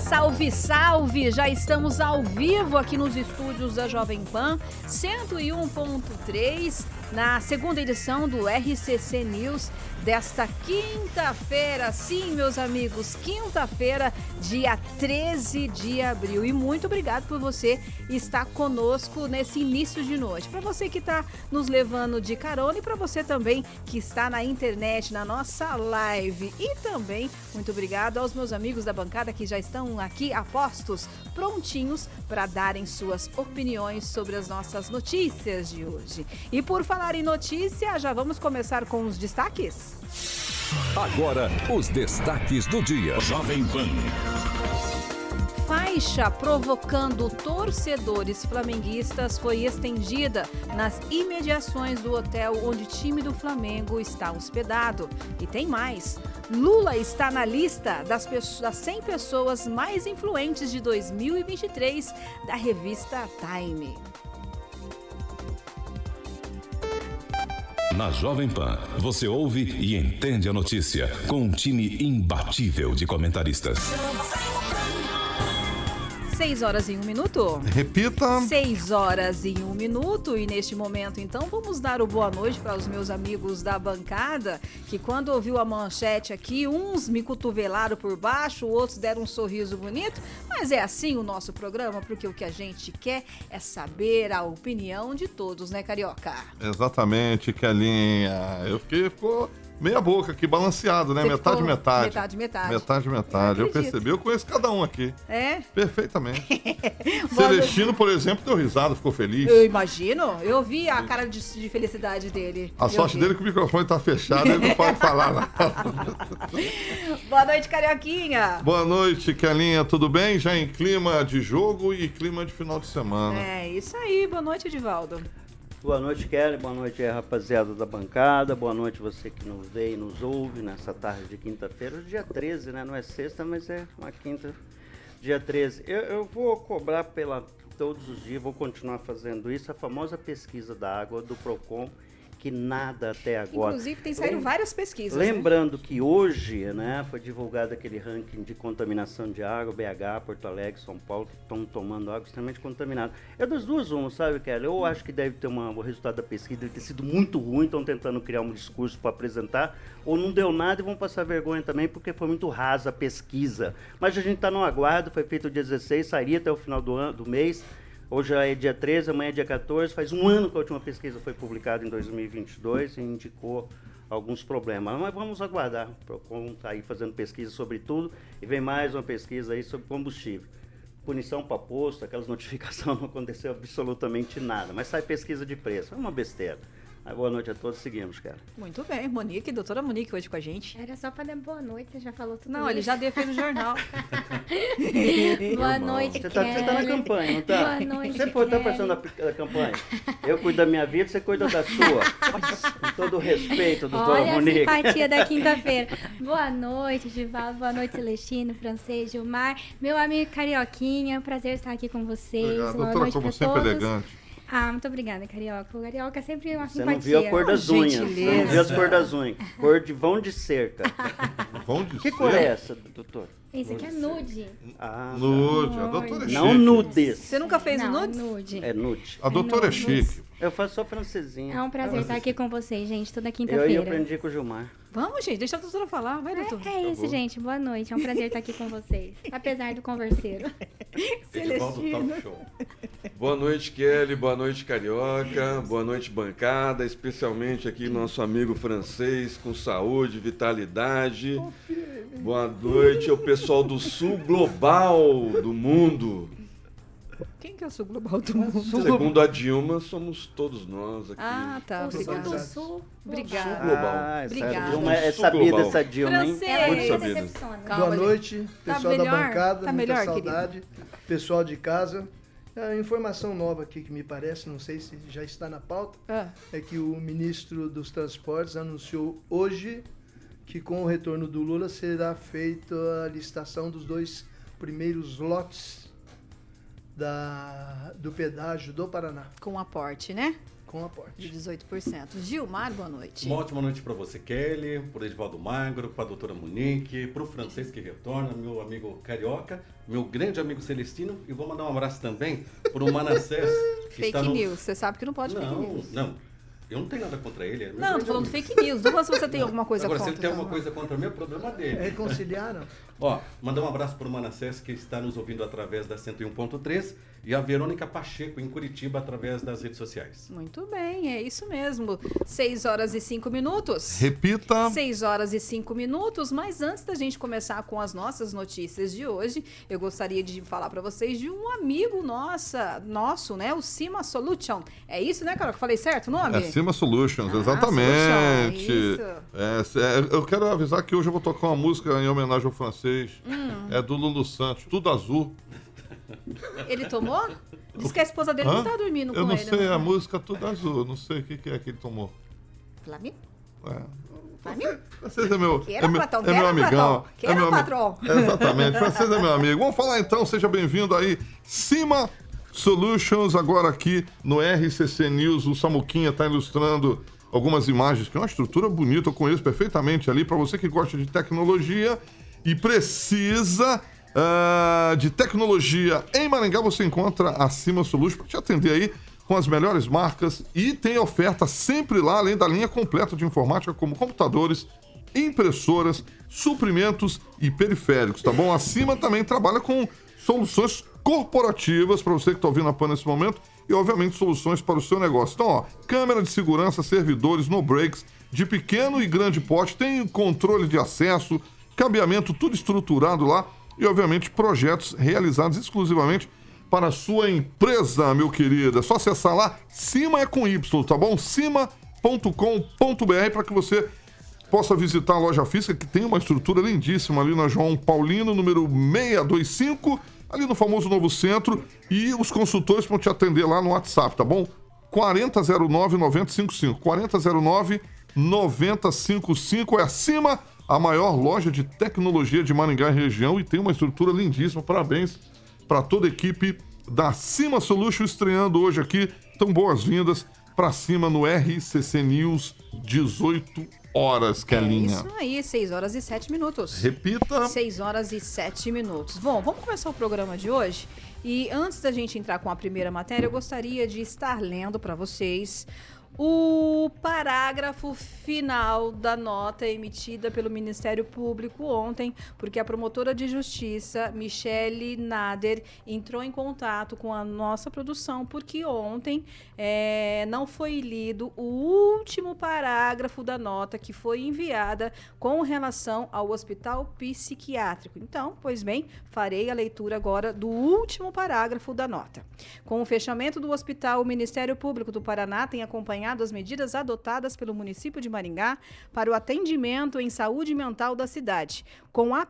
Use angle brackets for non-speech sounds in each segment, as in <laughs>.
salve, salve! Já estamos ao vivo aqui nos estúdios da Jovem Pan 101.3 na segunda edição do RCC News desta quinta-feira. Sim, meus amigos, quinta-feira, dia 13 de abril. E muito obrigado por você estar conosco nesse início de noite. Para você que está nos levando de carona e para você também que está na internet, na nossa live. E também muito obrigado aos meus amigos da bancada que já estão aqui a postos, prontinhos para darem suas opiniões sobre as nossas notícias de hoje. E por falar em notícia, já vamos começar com os destaques? Agora, os destaques do dia. Jovem Pan. Faixa provocando torcedores flamenguistas foi estendida nas imediações do hotel onde o time do Flamengo está hospedado. E tem mais. Lula está na lista das, das 100 pessoas mais influentes de 2023 da revista Time. Na Jovem Pan, você ouve e entende a notícia com um time imbatível de comentaristas. 6 horas e um minuto. Repita. 6 horas e um minuto. E neste momento, então, vamos dar o boa noite para os meus amigos da bancada, que quando ouviu a manchete aqui, uns me cotovelaram por baixo, outros deram um sorriso bonito. Mas é assim o nosso programa, porque o que a gente quer é saber a opinião de todos, né, Carioca? Exatamente, Kelinha. Eu fiquei, ficou meia boca aqui, balanceado, né? Você metade, metade. Metade, metade. Metade, metade. Eu, eu, percebi, eu conheço cada um aqui. É? Perfeitamente. <laughs> Celestino, por exemplo, deu risada, ficou feliz. Eu imagino. Eu vi a cara de, de felicidade dele. A eu sorte vi. dele é que o microfone tá fechado, ele não pode falar nada. <laughs> Boa noite, Carioquinha. Boa noite, Kelinha. Tudo bem? Já em clima de jogo e clima de final de semana. É, isso aí. Boa noite, Edivaldo. Boa noite, Kelly. Boa noite, rapaziada da bancada. Boa noite, você que nos vê e nos ouve nessa tarde de quinta-feira. Dia 13, né? Não é sexta, mas é uma quinta, dia 13. Eu, eu vou cobrar pela todos os dias, vou continuar fazendo isso, a famosa pesquisa da água do PROCON que nada até agora. Inclusive, tem saído Lem várias pesquisas. Né? Lembrando né? que hoje né, foi divulgado aquele ranking de contaminação de água, BH, Porto Alegre, São Paulo, que estão tomando água extremamente contaminada. É das duas uma, sabe, Kelly? Eu acho que deve ter uma, o resultado da pesquisa deve ter sido muito ruim, estão tentando criar um discurso para apresentar, ou não deu nada e vão passar vergonha também, porque foi muito rasa a pesquisa. Mas a gente está no aguardo, foi feito dia 16, sairia até o final do, ano, do mês. Hoje é dia 13, amanhã é dia 14. Faz um ano que a última pesquisa foi publicada em 2022 e indicou alguns problemas. Mas vamos aguardar. O Procon está aí fazendo pesquisa sobre tudo e vem mais uma pesquisa aí sobre combustível. Punição para posto, aquelas <laughs> notificações não aconteceu absolutamente nada. Mas sai pesquisa de preço. É uma besteira. Boa noite a todos, seguimos, cara. Muito bem, Monique, doutora Monique hoje com a gente. Era só para dar boa noite, você já falou tudo Não, isso. ele já deu no jornal. <laughs> boa noite, você tá, você tá na campanha, não tá? Boa noite, Você foi, tá passando a, campanha. Eu cuido da minha vida, você cuida da sua. com todo o respeito, doutora Olha Monique. Olha a simpatia da quinta-feira. Boa noite, Givaldo. Boa noite, Celestino, Francês, Gilmar. Meu amigo Carioquinha, prazer estar aqui com vocês. Obrigado, boa doutora, noite como sempre todos. elegante. Ah, muito obrigada, Carioca. O Carioca é sempre uma Você simpatia. não viu a cor das unhas. gentileza. Você não viu as cor das unhas. Cor de vão de cerca. <laughs> Vão de Que cor é essa, doutor? Esse aqui é nude. Ah, Nude. A doutora é chique. não nudes. Você nunca fez Não, nudes? nude. É nude. A doutora é Não, chique. Eu faço só francesinha. É um prazer estar aqui com vocês, gente, toda Eu, eu quinta-feira. aprendi com o Gilmar. Vamos, gente, deixa a doutora falar. Vai, doutor. É, é isso, gente. Boa noite. É um prazer estar aqui com vocês. <laughs> Apesar do converseiro. <laughs> Celestino. Boa noite, Kelly. Boa noite, Carioca. Boa noite, bancada. Especialmente aqui nosso amigo francês com saúde, vitalidade. Boa noite ao pessoal do Sul Global do mundo. Quem que é o sul global do mundo? Segundo a Dilma, somos todos nós aqui. Ah, tá. O sul do sul. Obrigada. global. Ah, Obrigada. Dilma é Sul sabida essa Dilma, hein? Francês. Muito decepciona. Calma, Boa noite, Tá pessoal da melhor? bancada, Tá muita melhor, saudade. Pessoal de casa. A informação nova aqui que me parece, não sei se já está na pauta, Ah, é que o ministro dos Transportes anunciou hoje que com o retorno do Lula será feita a licitação dos dois primeiros lotes da, do pedágio do Paraná, com aporte, né? com De aporte. 18%. Gilmar, boa noite. Uma ótima noite para você, Kelly, para Edvaldo Magro, para a doutora Monique, para o francês que retorna, meu amigo Carioca, meu grande amigo Celestino, e vou mandar um abraço também para o Manassés, Fake no... news. Você sabe que não pode fake Não, news. não, eu não tenho nada contra ele. é Não, tô falando amigo. fake news. Não se você tem alguma coisa Agora, contra. se ele tem alguma coisa contra mim, é problema dele. Reconciliaram? <laughs> Ó, mandar um abraço para o Manassés, que está nos ouvindo através da 101.3, e a Verônica Pacheco, em Curitiba, através das redes sociais. Muito bem, é isso mesmo. 6 horas e 5 minutos. Repita. 6 horas e 5 minutos, mas antes da gente começar com as nossas notícias de hoje, eu gostaria de falar para vocês de um amigo nossa, nosso, né? O Cima Solution. É isso, né, Carol? Que eu falei certo o nome? É Cima Solutions, Ah, exatamente. Solution, É, é, eu quero avisar que hoje eu vou tocar uma música em homenagem ao francês. Hum. É do Lulu Santos, tudo azul. Ele tomou? Diz que a esposa dele não Hã? tá dormindo Eu com não ele. sei, né? a música tudo azul. Eu não sei o que, que é que ele tomou. Flamengo? É. Flamengo? Francês é meu, é meu, é meu amigão. queira, é meu patrão. Exatamente, francês é meu amigo. Vamos falar então, seja bem-vindo aí. Cima Solutions, agora aqui no RCC News. O Samuquinha está ilustrando algumas imagens, que é uma estrutura bonita, eu conheço perfeitamente ali. Para você que gosta de tecnologia e precisa ah, de tecnologia em Maringá, você encontra a Cima Solutions para te atender aí com as melhores marcas e tem oferta sempre lá, além da linha completa de informática, como computadores, impressoras, suprimentos e periféricos, tá bom? Acima também trabalha com soluções corporativas para você que está ouvindo a PAN nesse momento e, obviamente, soluções para o seu negócio. Então, ó, câmera de segurança, servidores, no breaks, de pequeno e grande porte, tem controle de acesso, cabeamento, tudo estruturado lá e, obviamente, projetos realizados exclusivamente para a sua empresa, meu querido. É só acessar lá, cima é com Y, tá bom? cima.com.br para que você possa visitar a loja física, que tem uma estrutura lindíssima ali na João Paulino, número 625, ali no famoso Novo Centro. E os consultores vão te atender lá no WhatsApp, tá bom? 4009-9055. 4009-9055 é acima a maior loja de tecnologia de Maringá e região e tem uma estrutura lindíssima. Parabéns para toda a equipe da Cima Solution estreando hoje aqui. Então, boas-vindas para cima no RCC News, 18 horas, É Kelinha. isso aí, 6 horas e 7 minutos. Repita. 6 horas e 7 minutos. Bom, vamos começar o programa de hoje. E antes da gente entrar com a primeira matéria, eu gostaria de estar lendo para vocês o parágrafo final da nota emitida pelo Ministério Público ontem, porque a promotora de justiça, Michele Nader, entrou em contato com a nossa produção, porque ontem eh, não foi lido o último parágrafo da nota que foi enviada com relação ao hospital psiquiátrico. Então, pois bem, farei a leitura agora do último parágrafo da nota. Com o fechamento do hospital, o Ministério Público do Paraná tem acompanhado as medidas adotadas pelo município de Maringá para o atendimento em saúde mental da cidade, com a,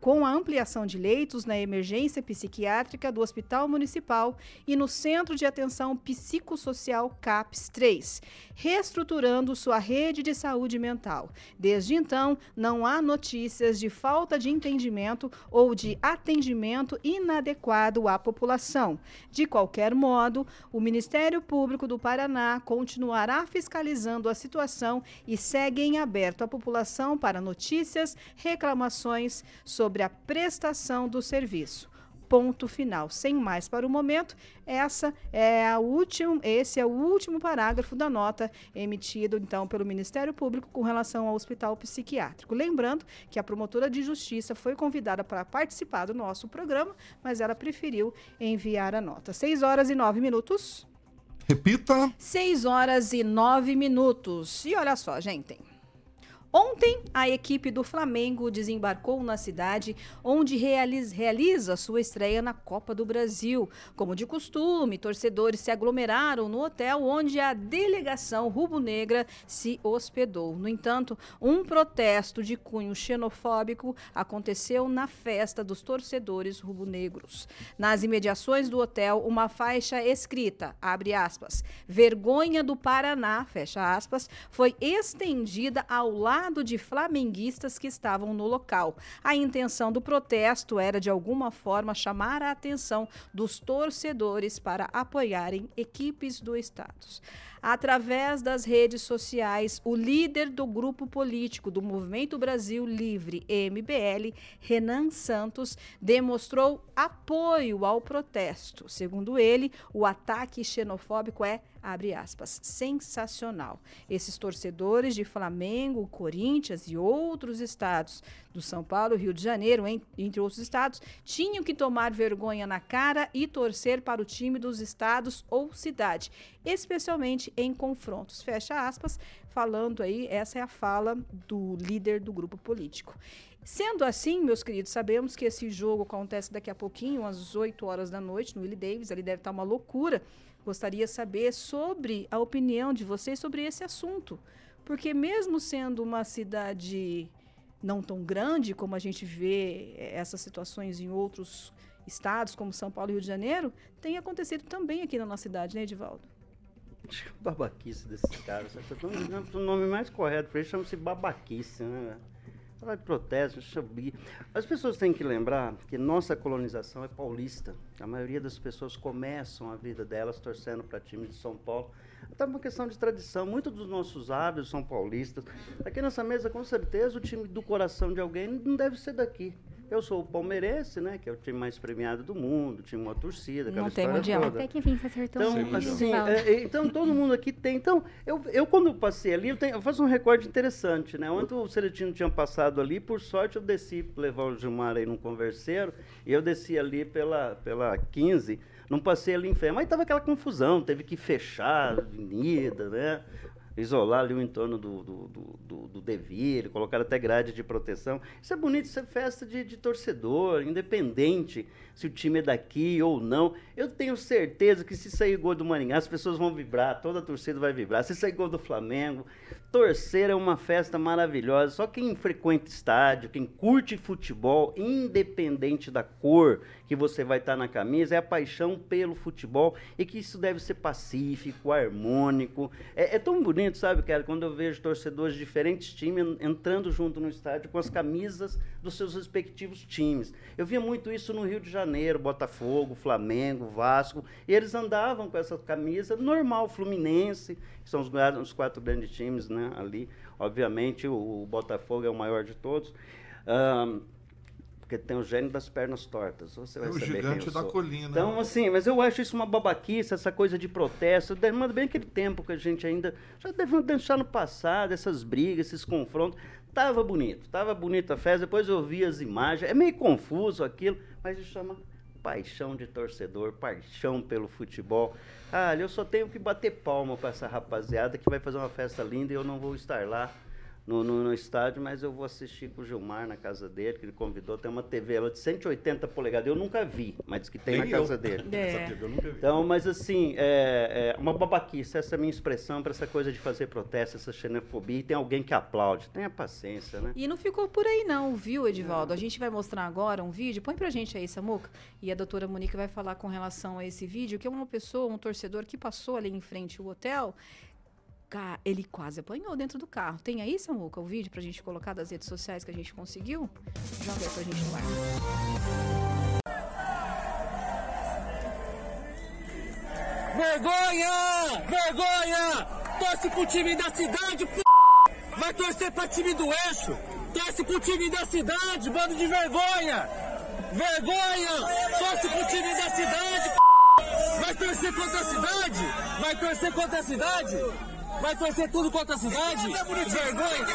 com a ampliação de leitos na emergência psiquiátrica do Hospital Municipal e no Centro de Atenção Psicossocial CAPS 3, reestruturando sua rede de saúde mental. Desde então, não há notícias de falta de entendimento ou de atendimento inadequado à população. De qualquer modo, o Ministério Público do Paraná continuará fiscalizando a situação e segue em aberto à população para notícias, reclamações sobre a prestação do serviço. ponto final. Sem mais para o momento, essa é a último, esse é o último parágrafo da nota emitido então pelo Ministério Público com relação ao hospital psiquiátrico. Lembrando que a promotora de justiça foi convidada para participar do nosso programa, mas ela preferiu enviar a nota. 6 horas e 9 minutos. Repita. 6 horas e 9 minutos. E olha só, gente. Ontem, a equipe do Flamengo desembarcou na cidade, onde realiza, sua estreia na Copa do Brasil. Como de costume, torcedores se aglomeraram no hotel onde a delegação rubro-negra se hospedou. No entanto, um protesto de cunho xenofóbico aconteceu na festa dos torcedores rubro-negros. Nas imediações do hotel, uma faixa escrita, abre aspas, vergonha do Paraná, fecha aspas, foi estendida ao lado de flamenguistas que estavam no local. A intenção do protesto era, de alguma forma, chamar a atenção dos torcedores para apoiarem equipes do estado. Através das redes sociais, o líder do grupo político do Movimento Brasil Livre, MBL, Renan Santos, demonstrou apoio ao protesto. Segundo ele, o ataque xenofóbico é abre aspas, sensacional. Esses torcedores de Flamengo, Corinthians e outros estados do São Paulo, Rio de Janeiro, entre outros estados, tinham que tomar vergonha na cara e torcer para o time dos estados ou cidade, especialmente em confrontos. Fecha aspas, falando aí, essa é a fala do líder do grupo político. Sendo assim, meus queridos, sabemos que esse jogo acontece daqui a pouquinho, às 8 horas da noite, no Willie Davis, ali deve estar uma loucura. Gostaria de saber sobre a opinião de vocês sobre esse assunto. Porque mesmo sendo uma cidade não tão grande como a gente vê eh, essas situações em outros estados, como São Paulo e Rio de Janeiro, tem acontecido também aqui na nossa cidade, né, Edivaldo? Babaquice desses caras. O nome mais correto para ele chama-se babaquice, né? De protesto, subir. As pessoas têm que lembrar que nossa colonização é paulista. A maioria das pessoas começam a vida delas torcendo para time de São Paulo. Até uma questão de tradição. Muitos dos nossos hábitos são paulistas. Aqui nessa mesa, com certeza, o time do coração de alguém não deve ser daqui. Eu sou o palmeirense, né? Que é o time mais premiado do mundo, time uma torcida, aquela Não tem mundial. toda. Até que enfim você acertou Então, um assim, é, é, então todo mundo aqui tem. Então, eu, eu quando passei ali, eu, tenho, eu faço um recorde interessante, né? Ontem o Celestino tinha passado ali, por sorte eu desci levar o Gilmar aí num converseiro, e eu desci ali pela, pela 15, não passei ali em frente. Mas tava aquela confusão, teve que fechar a avenida, né? Isolar ali o entorno do, do, do, do, do colocar até grade de proteção. Isso é bonito, isso é festa de, de torcedor, independente se o time é daqui ou não. Eu tenho certeza que se sair gol do Maringá, as pessoas vão vibrar, toda a torcida vai vibrar. Se sair gol do Flamengo, torcer é uma festa maravilhosa. Só quem frequenta estádio, quem curte futebol, independente da cor que você vai estar na camisa, é a paixão pelo futebol e que isso deve ser pacífico, harmônico. É, é tão bonito, sabe, cara, quando eu vejo torcedores de diferentes times en- entrando junto no estádio com as camisas dos seus respectivos times. Eu via muito isso no Rio de Janeiro, Botafogo, Flamengo, Vasco, e eles andavam com essa camisa normal, Fluminense, que são os, os quatro grandes times, né, ali. Obviamente, o, o Botafogo é o maior de todos. Ahn, porque tem o gênio das pernas tortas. Você vai É o saber gigante da sou. colina. Então, assim, mas eu acho isso uma babaquice, essa coisa de protesto. Demanda bem aquele tempo que a gente ainda já deve deixar no passado, essas brigas, esses confrontos. Tava bonito, tava bonita a festa. Depois eu vi as imagens. É meio confuso aquilo, mas isso chama paixão de torcedor, paixão pelo futebol. Ah, eu só tenho que bater palma para essa rapaziada que vai fazer uma festa linda e eu não vou estar lá no, no, no estádio, mas eu vou assistir com o Gilmar na casa dele, que ele convidou. Tem uma TV lá de 180 polegadas. Eu nunca vi, mas diz que tem Nem na eu. casa dele. É. <laughs> Essa TV eu nunca vi. Então, mas assim, é, é uma babaquice, essa é a minha expressão para essa coisa de fazer protesto, essa xenofobia, e tem alguém que aplaude. Tenha paciência, né? E não ficou por aí não, viu, Edivaldo? A gente vai mostrar agora um vídeo. Põe pra gente aí, Samuca. E a doutora Monique vai falar com relação a esse vídeo, que é uma pessoa, um torcedor que passou ali em frente ao hotel. Ca- Ele quase apanhou dentro do carro. Tem aí, Samuca, o vídeo pra gente colocar das redes sociais que a gente conseguiu? Joga aí pra gente no. Vergonha! Vergonha! Torce pro time da cidade, p... Vai torcer pra time do eixo! Torce pro time da cidade, bando de vergonha! Vergonha! Torce pro time da cidade, Vai torcer contra a cidade? Vai torcer contra a cidade? Vai torcer tudo contra a cidade? Vergonha?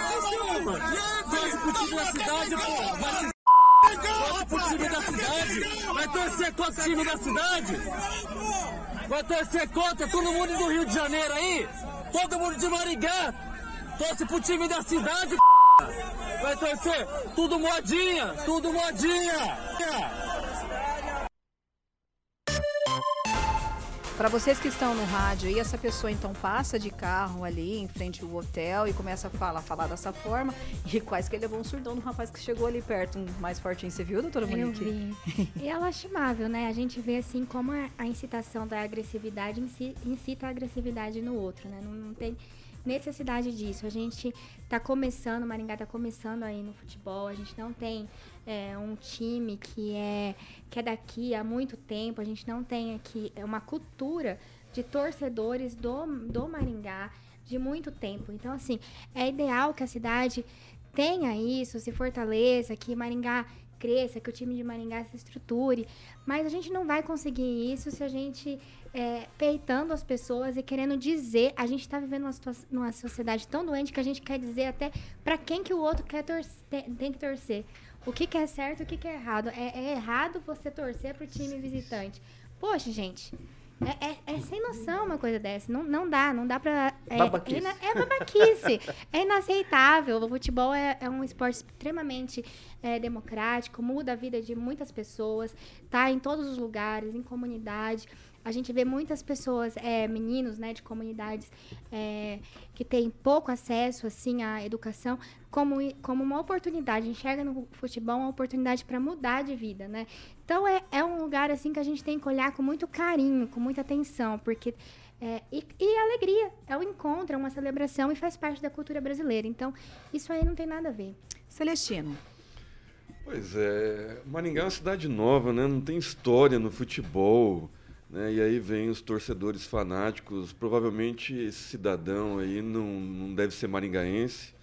Torce pro time da cidade, pô. Vai se Torce pro time da cidade. Vai torcer contra o time da cidade. Vai torcer contra todo mundo do Rio de Janeiro aí. Todo mundo de Maringá. Torce pro time da cidade, Vai torcer tudo modinha, tudo modinha. Para vocês que estão no rádio e essa pessoa então passa de carro ali em frente ao hotel e começa a falar, falar dessa forma, e quase que ele levou um surdão do rapaz que chegou ali perto, um mais fortinho. Você viu, doutora Monique? Eu vi. e é lastimável, né? A gente vê assim como a incitação da agressividade incita a agressividade no outro, né? Não, não tem necessidade disso. A gente está começando, Maringá está começando aí no futebol, a gente não tem é, um time que é, que é daqui há muito tempo, a gente não tem aqui é uma cultura de torcedores do, do Maringá de muito tempo. Então, assim, é ideal que a cidade tenha isso, se fortaleça, que Maringá cresça, que o time de Maringá se estruture. Mas a gente não vai conseguir isso se a gente é, peitando as pessoas e querendo dizer. A gente está vivendo uma, numa sociedade tão doente que a gente quer dizer até para quem que o outro quer torcer, tem que torcer. O que, que é certo e o que, que é errado. É, é errado você torcer para o time visitante. Poxa, gente, é, é, é, sem noção uma coisa dessa. Não, não dá, não dá pra. É, babaquice. É, é babaquice. <laughs> é inaceitável. O futebol é, é um esporte extremamente é, democrático, muda a vida de muitas pessoas, tá em todos os lugares, em comunidade. A gente vê muitas pessoas, é, meninos, né, de comunidades é, que têm pouco acesso, assim, à educação, como, como uma oportunidade. Enxerga no futebol uma oportunidade para mudar de vida, né? Então, é, é um lugar, assim, que a gente tem que olhar com muito carinho, com muita atenção, porque... É, e, e alegria, é um encontro, é uma celebração e faz parte da cultura brasileira. Então, isso aí não tem nada a ver. Celestino. Pois é, Maringá é uma cidade nova, né? Não tem história no futebol. Né? E aí vem os torcedores fanáticos. Provavelmente esse cidadão aí não, não deve ser maringaense,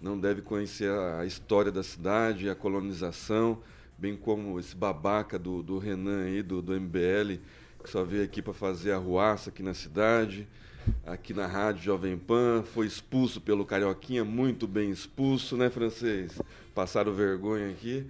não deve conhecer a, história da cidade, a colonização, bem como esse babaca do, do Renan aí, do, do MBL, que só veio aqui para fazer arruaça aqui na cidade, aqui na Rádio Jovem Pan, foi expulso pelo Carioquinha, muito bem expulso, né, francês? Passaram vergonha aqui.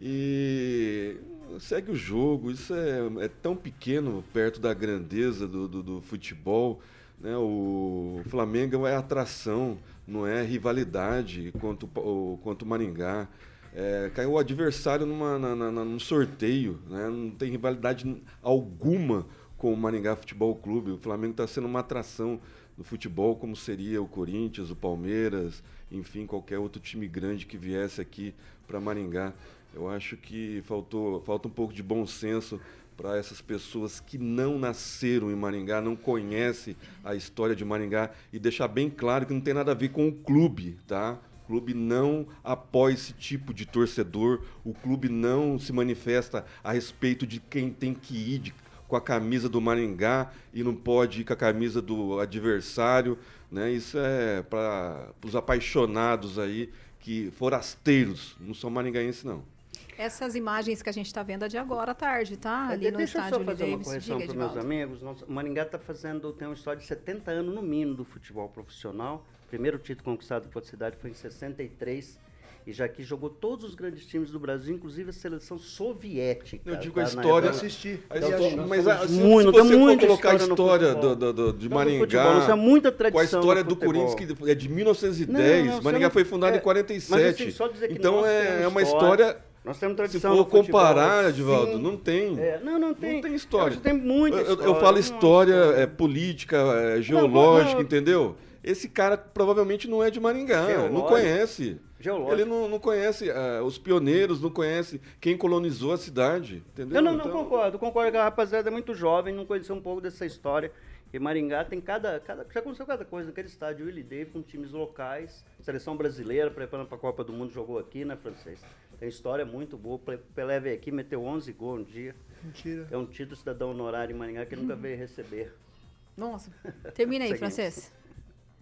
E segue o jogo, isso é, é tão pequeno perto da grandeza do, do, do futebol. Né? O Flamengo é atração, não é rivalidade quanto o, quanto Maringá. É, caiu o adversário numa, na, na, num sorteio, né? não tem rivalidade alguma com o Maringá Futebol Clube. O Flamengo está sendo uma atração do futebol, como seria o Corinthians, o Palmeiras, enfim, qualquer outro time grande que viesse aqui para Maringá. Eu acho que faltou, falta um pouco de bom senso para essas pessoas que não nasceram em Maringá, não conhecem a história de Maringá e deixar bem claro que não tem nada a ver com o clube, tá? O clube não apoia esse tipo de torcedor, o clube não se manifesta a respeito de quem tem que ir de, com a camisa do Maringá e não pode ir com a camisa do adversário, né? Isso é para os apaixonados aí que forasteiros, não são maringaenses não. Essas imagens que a gente está vendo é de agora à tarde, tá? Ali no Deixa estádio eu só fazer Davis. uma correção para os meus amigos. Nosso, Maringá está fazendo, tem uma história de 70 anos no mínimo do futebol profissional. O primeiro título conquistado pela cidade foi em 63 e já que jogou todos os grandes times do Brasil, inclusive a seleção soviética. Eu digo tá? a história. assistir. A história mas a, se, muito, se você for colocar a história do, do, do, de Maringá, futebol, é muita tradição com a história do Corinthians, que é de 1910, não, não, Maringá não, foi fundado é, em 47. Mas, assim, só dizer que então é, é uma história nós temos tradição Se for comparar, Edivaldo, não tem. É, não, não tem. Não tem história. Tem muita história. Eu, eu falo história, é, política, é, geológica, não, não, entendeu? Esse cara provavelmente não é de Maringá, Geológico. não conhece. Geológico. Ele não, não conhece uh, os pioneiros, não conhece quem colonizou a cidade, entendeu? Não, não, não então... concordo. Concordo que a rapaziada é muito jovem, não conheceu um pouco dessa história. E Maringá tem cada, cada. Já aconteceu cada coisa naquele estádio. Willie Davis com times locais, seleção brasileira, preparando para a Copa do Mundo, jogou aqui, né, francês? Tem história muito boa. O Pelé veio aqui, meteu 11 gols um dia. Mentira. É um título cidadão honorário em Maringá que nunca veio receber. <laughs> Nossa. Termina aí, francês.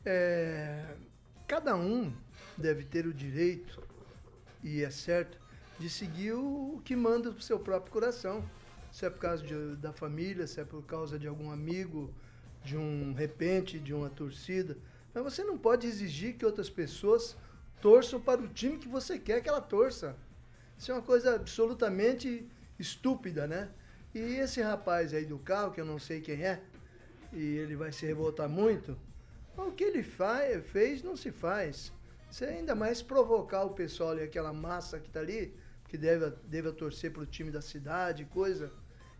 É, cada um deve ter o direito, e é certo, de seguir o que manda o seu próprio coração. se é por causa de- da família, se é por causa de algum amigo, de um repente, de uma torcida. Mas você não pode exigir que outras pessoas torçam para o time que você quer que ela torça. Isso é uma coisa absolutamente estúpida, né? E esse rapaz aí do carro, que eu não sei quem é, e ele vai se revoltar muito, o que ele faz, fez não se faz. Você ainda mais provocar o pessoal ali, aquela massa que está ali, que deve, deve torcer para o time da cidade, coisa.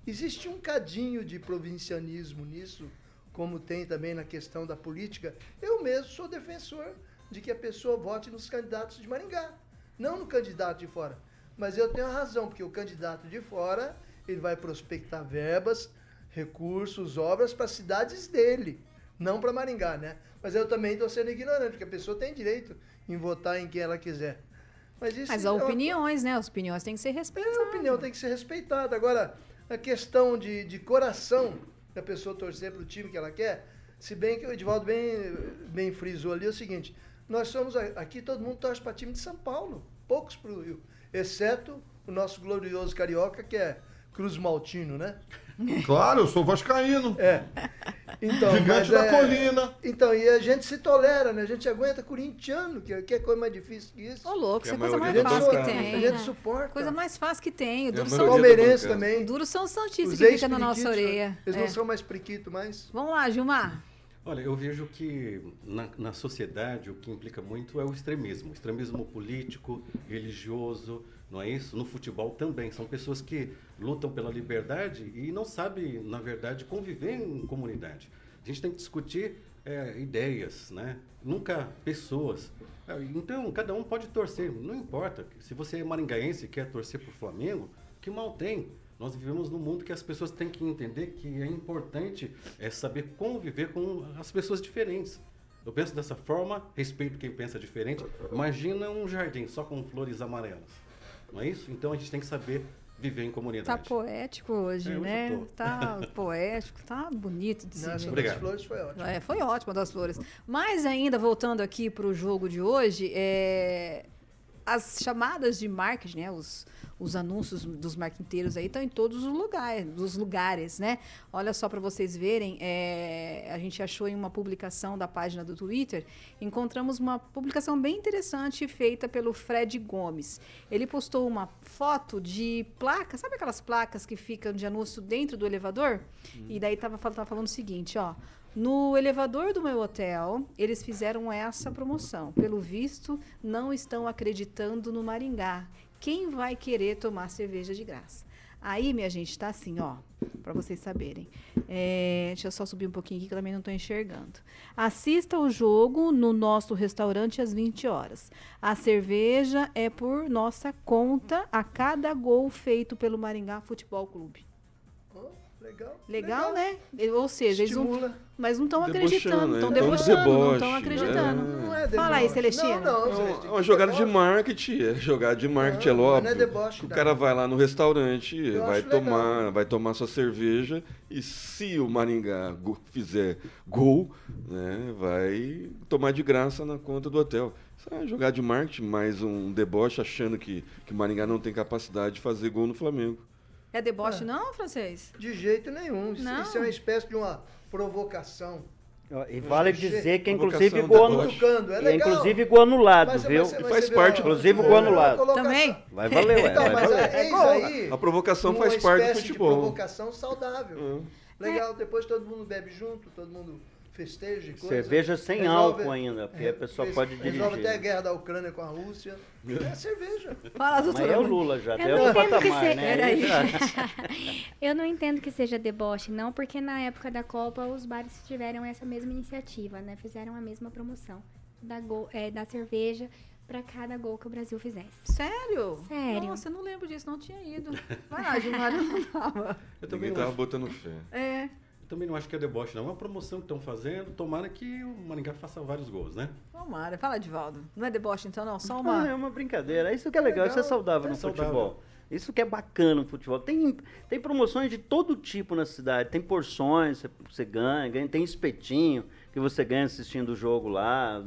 Existe um cadinho de provincianismo nisso, como tem também na questão da política. Eu mesmo sou defensor de que a pessoa vote nos candidatos de Maringá, não no candidato de fora. Mas eu tenho a razão, porque o candidato de fora, ele vai prospectar verbas, recursos, obras para as cidades dele, não para Maringá, né? Mas eu também estou sendo ignorante, porque a pessoa tem direito em votar em quem ela quiser. Mas, isso Mas é há uma- opiniões, né? As opiniões têm que ser a respeitadas. opinião tem que ser respeitada. Agora, a questão de, de coração da pessoa torcer para o time que ela quer, se bem que o Edivaldo bem, bem frisou ali é o seguinte: nós somos aqui, todo mundo torce para time de São Paulo, poucos para o Rio, exceto o nosso glorioso carioca, que é Cruz Maltino, né? <laughs> Claro, eu sou vascaíno. É. Então, Gigante mas da é- colina. Então, e a gente se tolera, né? A gente aguenta corintiano, que, que é coisa mais difícil que isso. Ô, louco, isso é a coisa mais fácil que bancada. a tem. gente suporta. Coisa mais fácil que tem. O É duro são, Palmeirense também. o duro são os santistas que ficam na nossa orelha. Eles É. não são mais priquito mais. Vamos lá, Gilmar. Olha, eu vejo que na, na sociedade o que implica muito é o extremismo. Extremismo político, religioso, não é isso? No futebol também. São pessoas que lutam pela liberdade e não sabem, na verdade, conviver em comunidade. A gente tem que discutir é, ideias, né? Nunca pessoas. É, Então, cada um pode torcer, não importa. Se você é maringaense e quer torcer para o Flamengo, que mal tem? Nós vivemos num mundo que as pessoas têm que entender que é importante é, saber conviver com as pessoas diferentes. Eu penso dessa forma, respeito quem pensa diferente. Imagina um jardim só com flores amarelas. Não é isso? Então a gente tem que saber viver em Tá comunidade. poético hoje, É, né? tô. Tá <laughs> poético, tá bonito de se. Obrigado. das flores foi ótimo. É, foi ótimo das flores. Mas ainda, voltando aqui para o jogo de hoje, é, as chamadas de marketing, né? Os, os anúncios dos marqueteiros aí estão em todos os lugares, dos lugares, né? Olha só para vocês verem, é, a gente achou em uma publicação da página do Twitter, encontramos uma publicação bem interessante feita pelo Fred Gomes. Ele postou uma foto de placa, sabe aquelas placas que ficam de anúncio dentro do elevador? E daí tava, tava falando o seguinte, ó. No elevador do meu hotel, eles fizeram essa promoção. Pelo visto, não estão acreditando no Maringá. Quem vai querer tomar cerveja de graça? Aí, minha gente, tá assim, ó, para vocês saberem. É, deixa eu só subir um pouquinho aqui que eu também não estou enxergando. Assista o jogo no nosso restaurante às 20 horas. A cerveja é por nossa conta a cada gol feito pelo Maringá Futebol Clube. Ó, legal. Legal, né? Ou seja, eles não, mas não estão acreditando, né? estão Então, debochando, não deboche, estão acreditando. né? Não é Fala aí, deboche. Celestino. Não, não, É uma, Celestino. é uma jogada de Deboche. marketing, é jogada de marketing, é Não, mas óbvio. não é deboche, o não. cara vai lá no restaurante, Eu vai acho legal. tomar, vai tomar sua cerveja e se o Maringá fizer gol, né, vai tomar de graça na conta do hotel. Isso é jogada de marketing, mais um deboche achando que, que o Maringá não tem capacidade de fazer gol no Flamengo. É deboche, não, francês? De jeito nenhum. Isso, Não. isso é uma espécie de uma provocação. E vale dizer que, inclusive, gol, bocha. anu... Cutucando, é inclusive gol anulado, viu? E mas faz parte, inclusive, gol anulado. Também? Vai valer, ué. Então, vai mas valer. é, é aí. A provocação uma faz parte do futebol. De provocação saudável. Hum. Legal, depois todo mundo bebe junto, todo mundo festeja e coisa. Cerveja sem Resolve- álcool ainda, porque a pessoa res- pode Resolve dirigir. até a guerra da Ucrânia com a Rússia. É <laughs> cerveja. Fala, Mas doutora. é o. Lula já, Eu deu não o entendo que patamar, você- né? Peraí. Já- <laughs> Eu não entendo que seja deboche, não, porque na época da Copa os bares tiveram essa mesma iniciativa, né? Fizeram a mesma promoção da, gol, é, da cerveja para cada gol que o Brasil fizesse. Sério? Sério. Nossa, eu não lembro disso, não tinha ido. Vai lá, Gilmar, eu não tava. Eu também tava botando fé. É. eu também não acho que é deboche, não. É uma promoção que estão fazendo. Tomara que o Maringá faça vários gols, né? Tomara. Fala, Divaldo. Não é deboche, então, não? Só Ah, é uma... uma brincadeira. Isso que é legal, isso é legal, saudável é no saudável. futebol. Isso que é bacana no futebol. Tem, tem promoções de todo tipo na cidade. Tem porções, você- você ganha, ganha, tem espetinho que você ganha assistindo o jogo lá.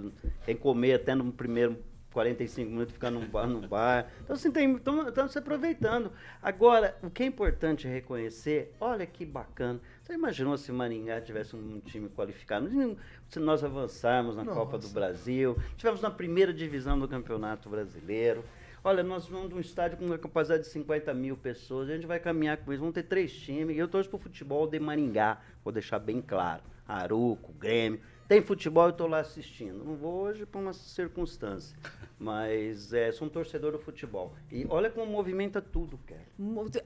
Tem comer até no primeiro 45 minutos ficar num bar, num bar. Então, assim, estão se aproveitando. Agora, o que é importante reconhecer, olha que bacana. Você imaginou se Maringá tivesse um time qualificado? Se nós avançarmos na Nossa. Copa do Brasil, tivemos na primeira divisão do Campeonato Brasileiro. Olha, nós vamos de um estádio com uma capacidade de 50 mil pessoas, a gente vai caminhar com isso, vão ter três times. Eu torço para o futebol de Maringá, vou deixar bem claro. Aruco, Grêmio. Tem futebol, eu estou lá assistindo. Não vou hoje por uma circunstância. Mas é, sou um torcedor do futebol. E olha como movimenta tudo, cara.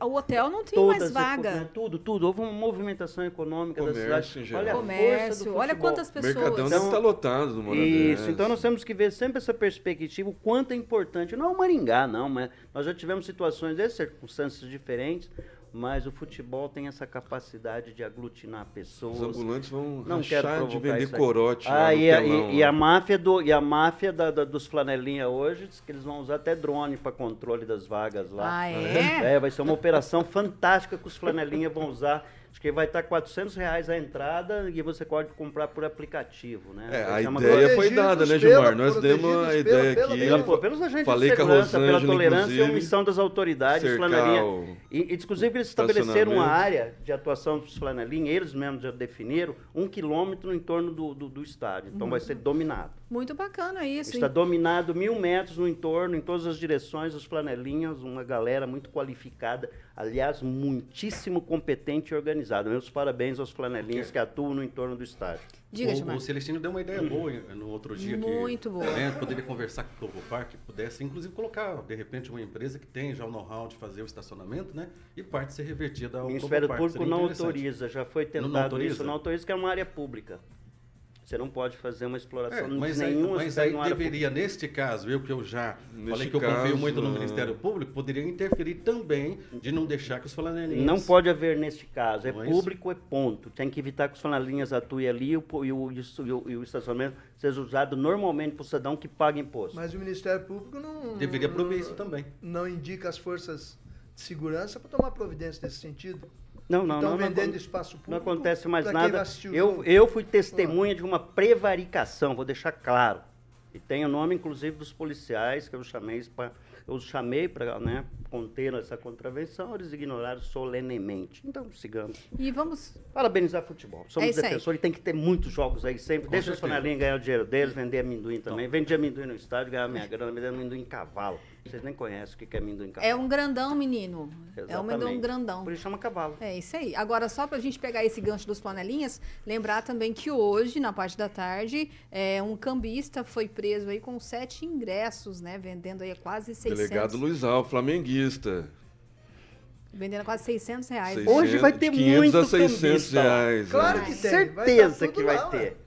O hotel não tem Todas mais vaga. Né, tudo, tudo. Houve uma movimentação econômica Comércio, da cidade. Em geral. Olha Comércio, olha quantas pessoas. O Mercadão então, está lotado no Isso, então nós temos que ver sempre essa perspectiva, o quanto é importante. Não é o Maringá, não, mas nós já tivemos situações de circunstâncias diferentes mas o futebol tem essa capacidade de aglutinar pessoas. Os ambulantes vão não rachar de vender corote ah, e, a, e, e, a máfia, do, e a máfia da, da, dos flanelinha hoje diz que eles vão usar até drone para controle das vagas lá. Ah, é? é? Vai ser uma operação fantástica que os flanelinha vão usar Acho que vai estar 400 reais a entrada e você pode comprar por aplicativo, né? É, a ideia foi dada, né, Gilmar? Nós demos a ideia pela, aqui. Pela, pelos agentes Falei de segurança, pela tolerância e omissão das autoridades, flanelinha. E, inclusive, eles estabeleceram uma área de atuação dos flanelinha, eles mesmos já definiram, um quilômetro em torno do, do, do estádio. Então, vai ser dominado. Muito bacana isso. Está hein? dominado mil metros no entorno, em todas as direções, os flanelinhas, uma galera muito qualificada, aliás, muitíssimo competente e organizada. Meus parabéns aos flanelinhas que atuam no entorno do estádio. Diga, o, o Celestino deu uma ideia boa no outro dia. Muito que, boa. Né, poderia conversar com o Parque, pudesse, inclusive, colocar, de repente, uma empresa que tem já o know-how de fazer o estacionamento, né? E parte ser revertida ao O Ministério Público não autoriza, já foi tentado não, não isso, não autoriza, que é uma área pública. Você não pode fazer uma exploração é, mas nenhuma. Aí, mas aí deveria, neste caso, eu que eu já neste falei que eu confio muito no Ministério Público, poderia interferir também de não deixar que os flanelinhas... Não pode haver neste caso. É, é público, é ponto. Tem que evitar que os flanelinhas atuem ali e o, e o, e o, e o estacionamento seja usado normalmente por cidadão que paga imposto. Mas o Ministério Público não... Deveria prover isso também. Não indica as forças de segurança para tomar providência nesse sentido. Não, não, Estão não. vendendo não, espaço público. Não acontece mais nada. Eu, eu fui testemunha ah. de uma prevaricação, vou deixar claro. E tem o nome, inclusive, dos policiais que eu chamei para eu chamei para né, conter essa contravenção, eles ignoraram solenemente. Então, sigamos. E vamos. Parabenizar futebol. Somos é defensores e tem que ter muitos jogos aí sempre. Com Deixa certeza. os panelinhas ganhar o dinheiro deles, vender amendoim também. Então. Vende amendoim no estádio, ganhar minha grana, vender amendoim em cavalo. Vocês nem conhecem o que é amendoim em cavalo. É um grandão, menino. Exatamente. É um amendoim grandão. Por isso chama cavalo. É isso aí. Agora, só para a gente pegar esse gancho dos panelinhas, lembrar também que hoje, na parte da tarde, é, um cambista foi preso aí com sete ingressos, né? Vendendo aí quase 600. Delegado Luizal, flamenguista. Vendendo quase 600 reais. 600, Hoje vai ter 500 muito a 600 reais. Claro que tem. Certeza vai que vai lá, ter.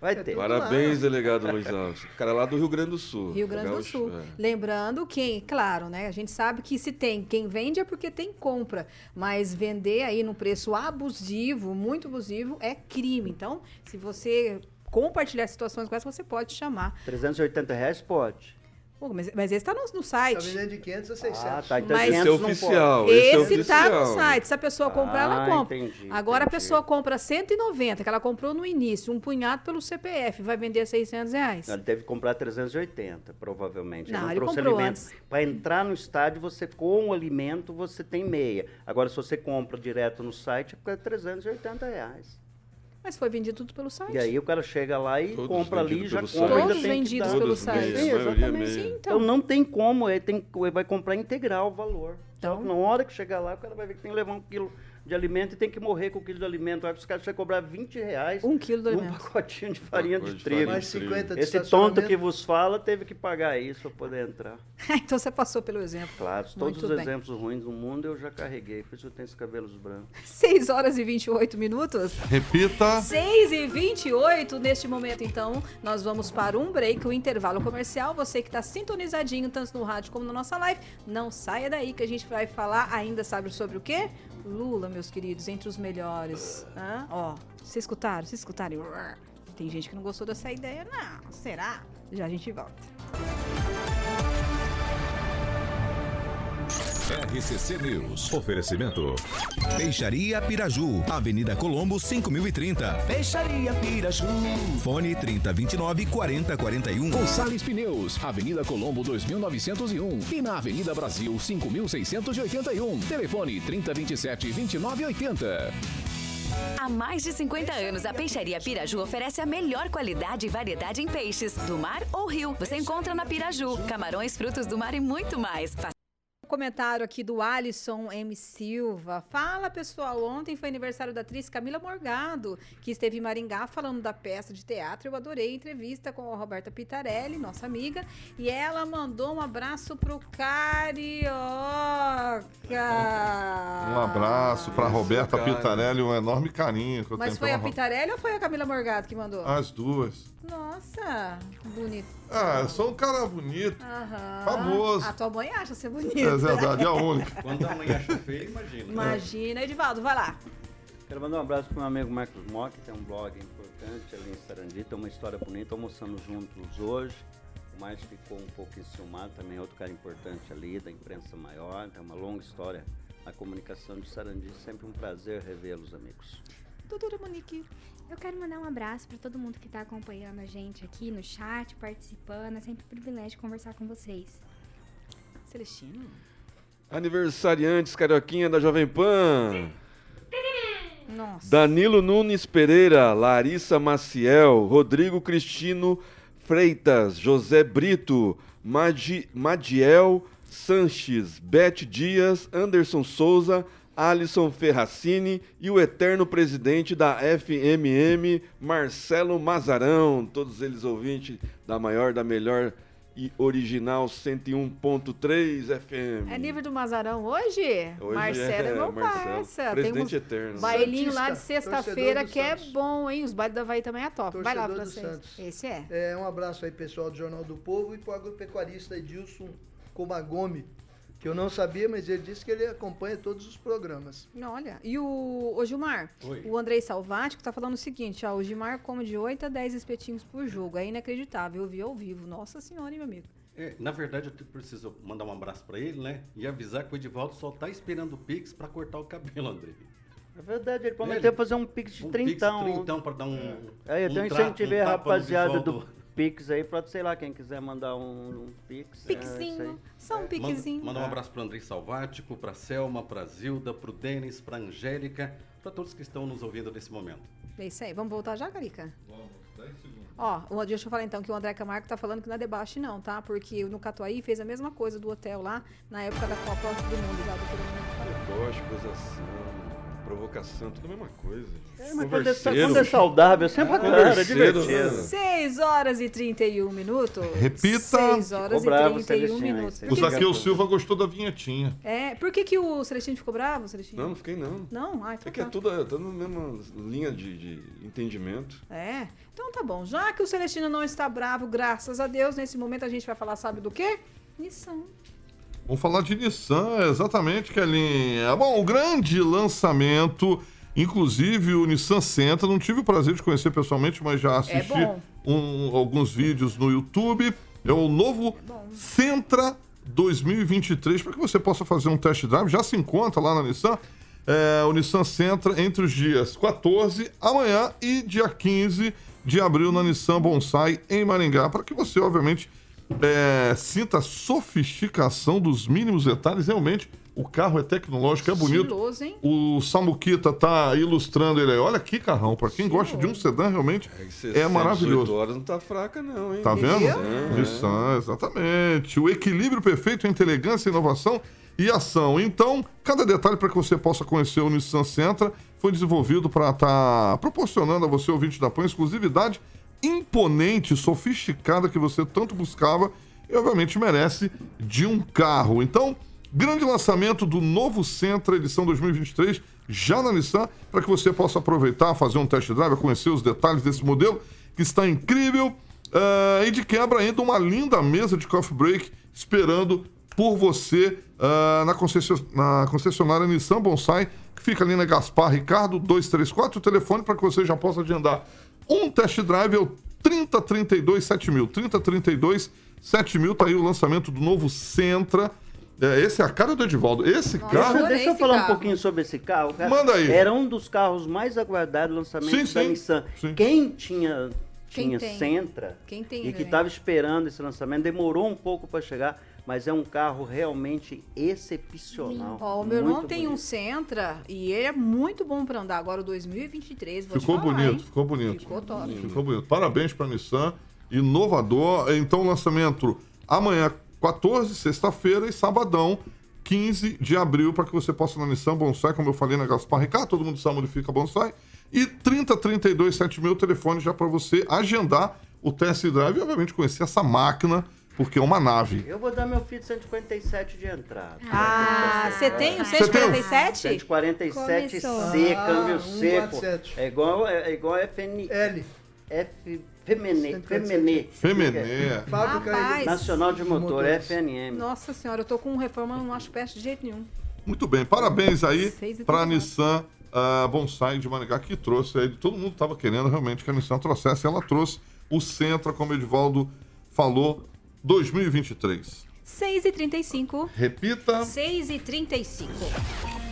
Vai é ter. Parabéns, delegado Luiz Alves. Cara lá do Rio Grande do Sul. Rio Grande do Sul. É. Lembrando que, claro, né? A gente sabe que se tem quem vende é porque tem compra. Mas vender aí num preço abusivo, muito abusivo, é crime. Então, se você compartilhar situações com essa, você pode chamar. 380 reais pode. Pô, mas, mas esse está no, no, site. Está vendendo de 500 a 600. Ah, tá, então mas esse é oficial. Esse está no site. Se a pessoa comprar, ah, ela compra. Entendi, Agora entendi. a pessoa compra 190, que ela comprou no início, um punhado pelo CPF, vai vender 600 reais. Ele deve comprar 380, provavelmente. Não, ele, ele comprou antes. Para entrar no estádio, você com o alimento, você tem meia. Agora, se você compra direto no site, é 380 reais. Mas foi vendido tudo pelo site. E aí o cara chega lá e Todos compra ali e já compra. Todos vendidos pelo site. Sim, exatamente. Sim, então. então. não tem como, ele, tem, ele vai comprar integral o valor. Então, na hora que chegar lá, o cara vai ver que tem que levar um quilo de alimento e tem que morrer com o quilo de alimento. Aí os caras vão cobrar 20 reais um quilo de um alimento. pacotinho de farinha de, de trigo. Mais 50 de Esse tonto que vos fala teve que pagar isso para poder entrar. <laughs> então você passou pelo exemplo. Claro, todos os bem. exemplos ruins do mundo eu já carreguei. Por isso eu tenho esses cabelos brancos. <laughs> 6 horas e 28 minutos. Repita. 6 e 28 neste momento, então, nós vamos para um break, o um intervalo comercial. Você que está sintonizadinho, tanto no rádio como na nossa live, não saia daí que a gente vai falar ainda, sabe sobre o quê? Lula, meus queridos, entre os melhores. Hã? Ó, vocês escutaram? Vocês escutaram? Tem gente que não gostou dessa ideia, não. Será? Já a gente volta. RCC News. Oferecimento. Peixaria Piraju, Avenida Colombo 5030. Peixaria Piraju. Fone 3029 4041. Gonçalves Pneus, Avenida Colombo 2901 e na Avenida Brasil 5681. Telefone 3027 2980. Há mais de 50 anos, a Peixaria Piraju oferece a melhor qualidade e variedade em peixes, do mar ou rio. Você encontra na Piraju, camarões, frutos do mar e muito mais. Comentário aqui do Alisson M. Silva. Fala pessoal, ontem foi aniversário da atriz Camila Morgado, que esteve em Maringá falando da peça de teatro. Eu adorei a entrevista com a Roberta Pitarelli, nossa amiga, e ela mandou um abraço pro Carioca. Um abraço para Roberta cara. Pitarelli, um enorme carinho que eu Mas tenho foi a Pitarelli ou foi a Camila Morgado que mandou? As duas. Nossa, bonito. Ah, eu sou um cara bonito. Aham. Famoso. A tua mãe acha ser bonito. É verdade, é a única. <laughs> Quando a mãe acha feio, imagina. Imagina, Edivaldo, vai lá. Quero mandar um abraço para o meu amigo Marcos Mock, que tem um blog importante ali em Sarandi, tem uma história bonita, almoçando juntos hoje. O Márcio ficou um pouco enciumado, também é outro cara importante ali, da imprensa maior, tem uma longa história na comunicação de Sarandi. Sempre um prazer revê-los, amigos. Doutora Monique. Eu quero mandar um abraço para todo mundo que está acompanhando a gente aqui no chat, participando. É sempre um privilégio conversar com vocês. Celestino. Aniversariantes Carioquinha da Jovem Pan. Nossa. Danilo Nunes Pereira, Larissa Maciel, Rodrigo Cristino Freitas, José Brito, Madi, Madiel Sanches, Beth Dias, Anderson Souza, Alisson Ferracini e o eterno presidente da FMM, Marcelo Mazarão. Todos eles ouvintes da maior, da melhor e original 101.3 FM. É nível do Mazarão hoje? Hoje Marcelo é, é, meu Marcelo. parça. Tem Presidente uns eterno. bailinho lá de Santista, sexta-feira torcedor que é Santos. bom, hein? Os bailes da Havaí também é top. Vai lá, Torcedor do francês. Santos. Esse é. É, um abraço aí, pessoal do Jornal do Povo e pro agropecuarista Edilson Comagome, que eu não sabia, mas ele disse que ele acompanha todos os programas. Olha, e o, o Gilmar, Oi. o Andrei Salvático tá falando o seguinte, ó, o Gilmar come de 8 a 10 espetinhos por jogo, é inacreditável, eu vi ao vivo, nossa senhora, hein, meu amigo. É, na verdade, eu preciso mandar um abraço para ele, né? E avisar que o Edivaldo só tá esperando o Pix para cortar o cabelo, André. É verdade, ele Ele- prometeu fazer um pix de Um trintão. Pix trintão para dar um. É, eu um tenho trato, incentivei um a rapaziada do Pix aí, pra, sei lá, quem quiser mandar um, um Pix. é. Pixinho, só um Manda, piquezinho. manda um abraço para Andrei Salvático, para Selma, para Zilda, para o Denis, para Angélica, para todos que estão nos ouvindo nesse momento. É isso aí, vamos voltar já, Carica? Ó, o- deixa eu falar então que o André Camargo tá falando que não é debate não, tá? Porque no Catuaí fez a mesma coisa do hotel lá, na época da Copa do Mundo, já do falou. Deboche, gozação, provocação, tudo a mesma coisa. É, mas quando é, quando é saudável, sempre Ah, bacana, é divertido. né? 6 horas e 31 minutos. Repita. 6 horas Ficou bravo, e 31 Celestino, aí, minutos. você O Zaqueu Silva gostou da vinhetinha. é, por que, que o Celestino ficou bravo, Celestino? Não, não fiquei não. Não? Ah, então É que é tá. tudo, é tudo na mesma linha de, de entendimento. É, então tá bom. Já que o Celestino não está bravo, graças a Deus, nesse momento a gente vai falar, sabe do quê? Nissan. Vamos falar de Nissan, exatamente, Kelinha. Bom, o grande lançamento, inclusive o Nissan Sentra, não tive o prazer de conhecer pessoalmente, mas já assisti bom. um- alguns vídeos no YouTube. É o novo Sentra 2023, para que você possa fazer um test drive. Já se encontra lá na Nissan. É, o Nissan Sentra entre os dias 14, amanhã e dia 15 de abril na Nissan Bonsai em Maringá, para que você, obviamente, é, sinta a sofisticação dos mínimos detalhes. Realmente, o carro é tecnológico, é bonito. Estiloso, hein? O Samuquita tá ilustrando ele aí. Olha que carrão. Para quem gosta de um sedã, realmente Aí é maravilhoso. 18 horas não tá fraca não, hein? Tá vendo? É. Nissan, exatamente. O equilíbrio perfeito entre elegância, inovação e ação. Então, cada detalhe para que você possa conhecer o Nissan Sentra foi desenvolvido para estar proporcionando a você, ouvinte da PAN, exclusividade imponente, sofisticada que você tanto buscava e, obviamente, merece de um carro. Então, grande lançamento do novo Sentra edição 2023 já na Nissan para que você possa aproveitar, fazer um test drive, conhecer os detalhes desse modelo que está incrível. Ah, e de quebra ainda uma linda mesa de coffee break esperando por você ah, na, concession- na concessionária Nissan Bonsai, que fica ali na Gaspar Ricardo 234, o telefone para que você já possa agendar um test drive é o 3032 7000. 3032 7000, tá aí o lançamento do novo Sentra. É, esse é a cara do Edivaldo. Esse Deixa, carro. eu- deixa eu falar um carro. pouquinho sobre esse carro. cara. Manda aí. Era um dos carros mais aguardados do lançamento Sim, da sim, Nissan. sim. Quem tinha, Quem tinha tem? Sentra Quem tem, e que né? estava esperando esse lançamento, demorou um pouco para chegar, mas é um carro realmente excepcional. Ó, o meu irmão Muito tem um bonito. Sentra e ele é muito bom pra andar. Agora o 2023, vou Ficou te falar, bonito, hein? ficou bonito. Ficou top. Ficou bonito. Parabéns para a Nissan. Inovador. Então, lançamento amanhã, 14, sexta-feira, e sabadão, 15 de abril, para que você possa ir na Nissan Bonsai, como eu falei na Gaspar Ricardo, todo mundo sabe onde fica Bonsai. E 30 32 7 mil telefone já para você agendar o test drive e, obviamente, conhecer essa máquina, porque é uma nave. Eu vou dar meu Fiat 147 de entrada. Ah, você tem o Você tem o- 147? 147 Começou. C, Ah, câmbio 147. seco. É igual, é, é igual FN, L. F, Femenê. 147. Femenê. Femené. Fábrica Rapaz. Nacional de Motor, Motores. FNM. Nossa senhora, eu tô com um reforma, não acho peste de jeito nenhum. Muito bem, parabéns aí Seis e para a trinta Nissan ah, Bonsai de Maringá, que trouxe aí, todo mundo estava querendo realmente que a Nissan trouxesse, ela trouxe o Sentra, como o Edivaldo falou, 2023. 6h35. Repita. 6h35.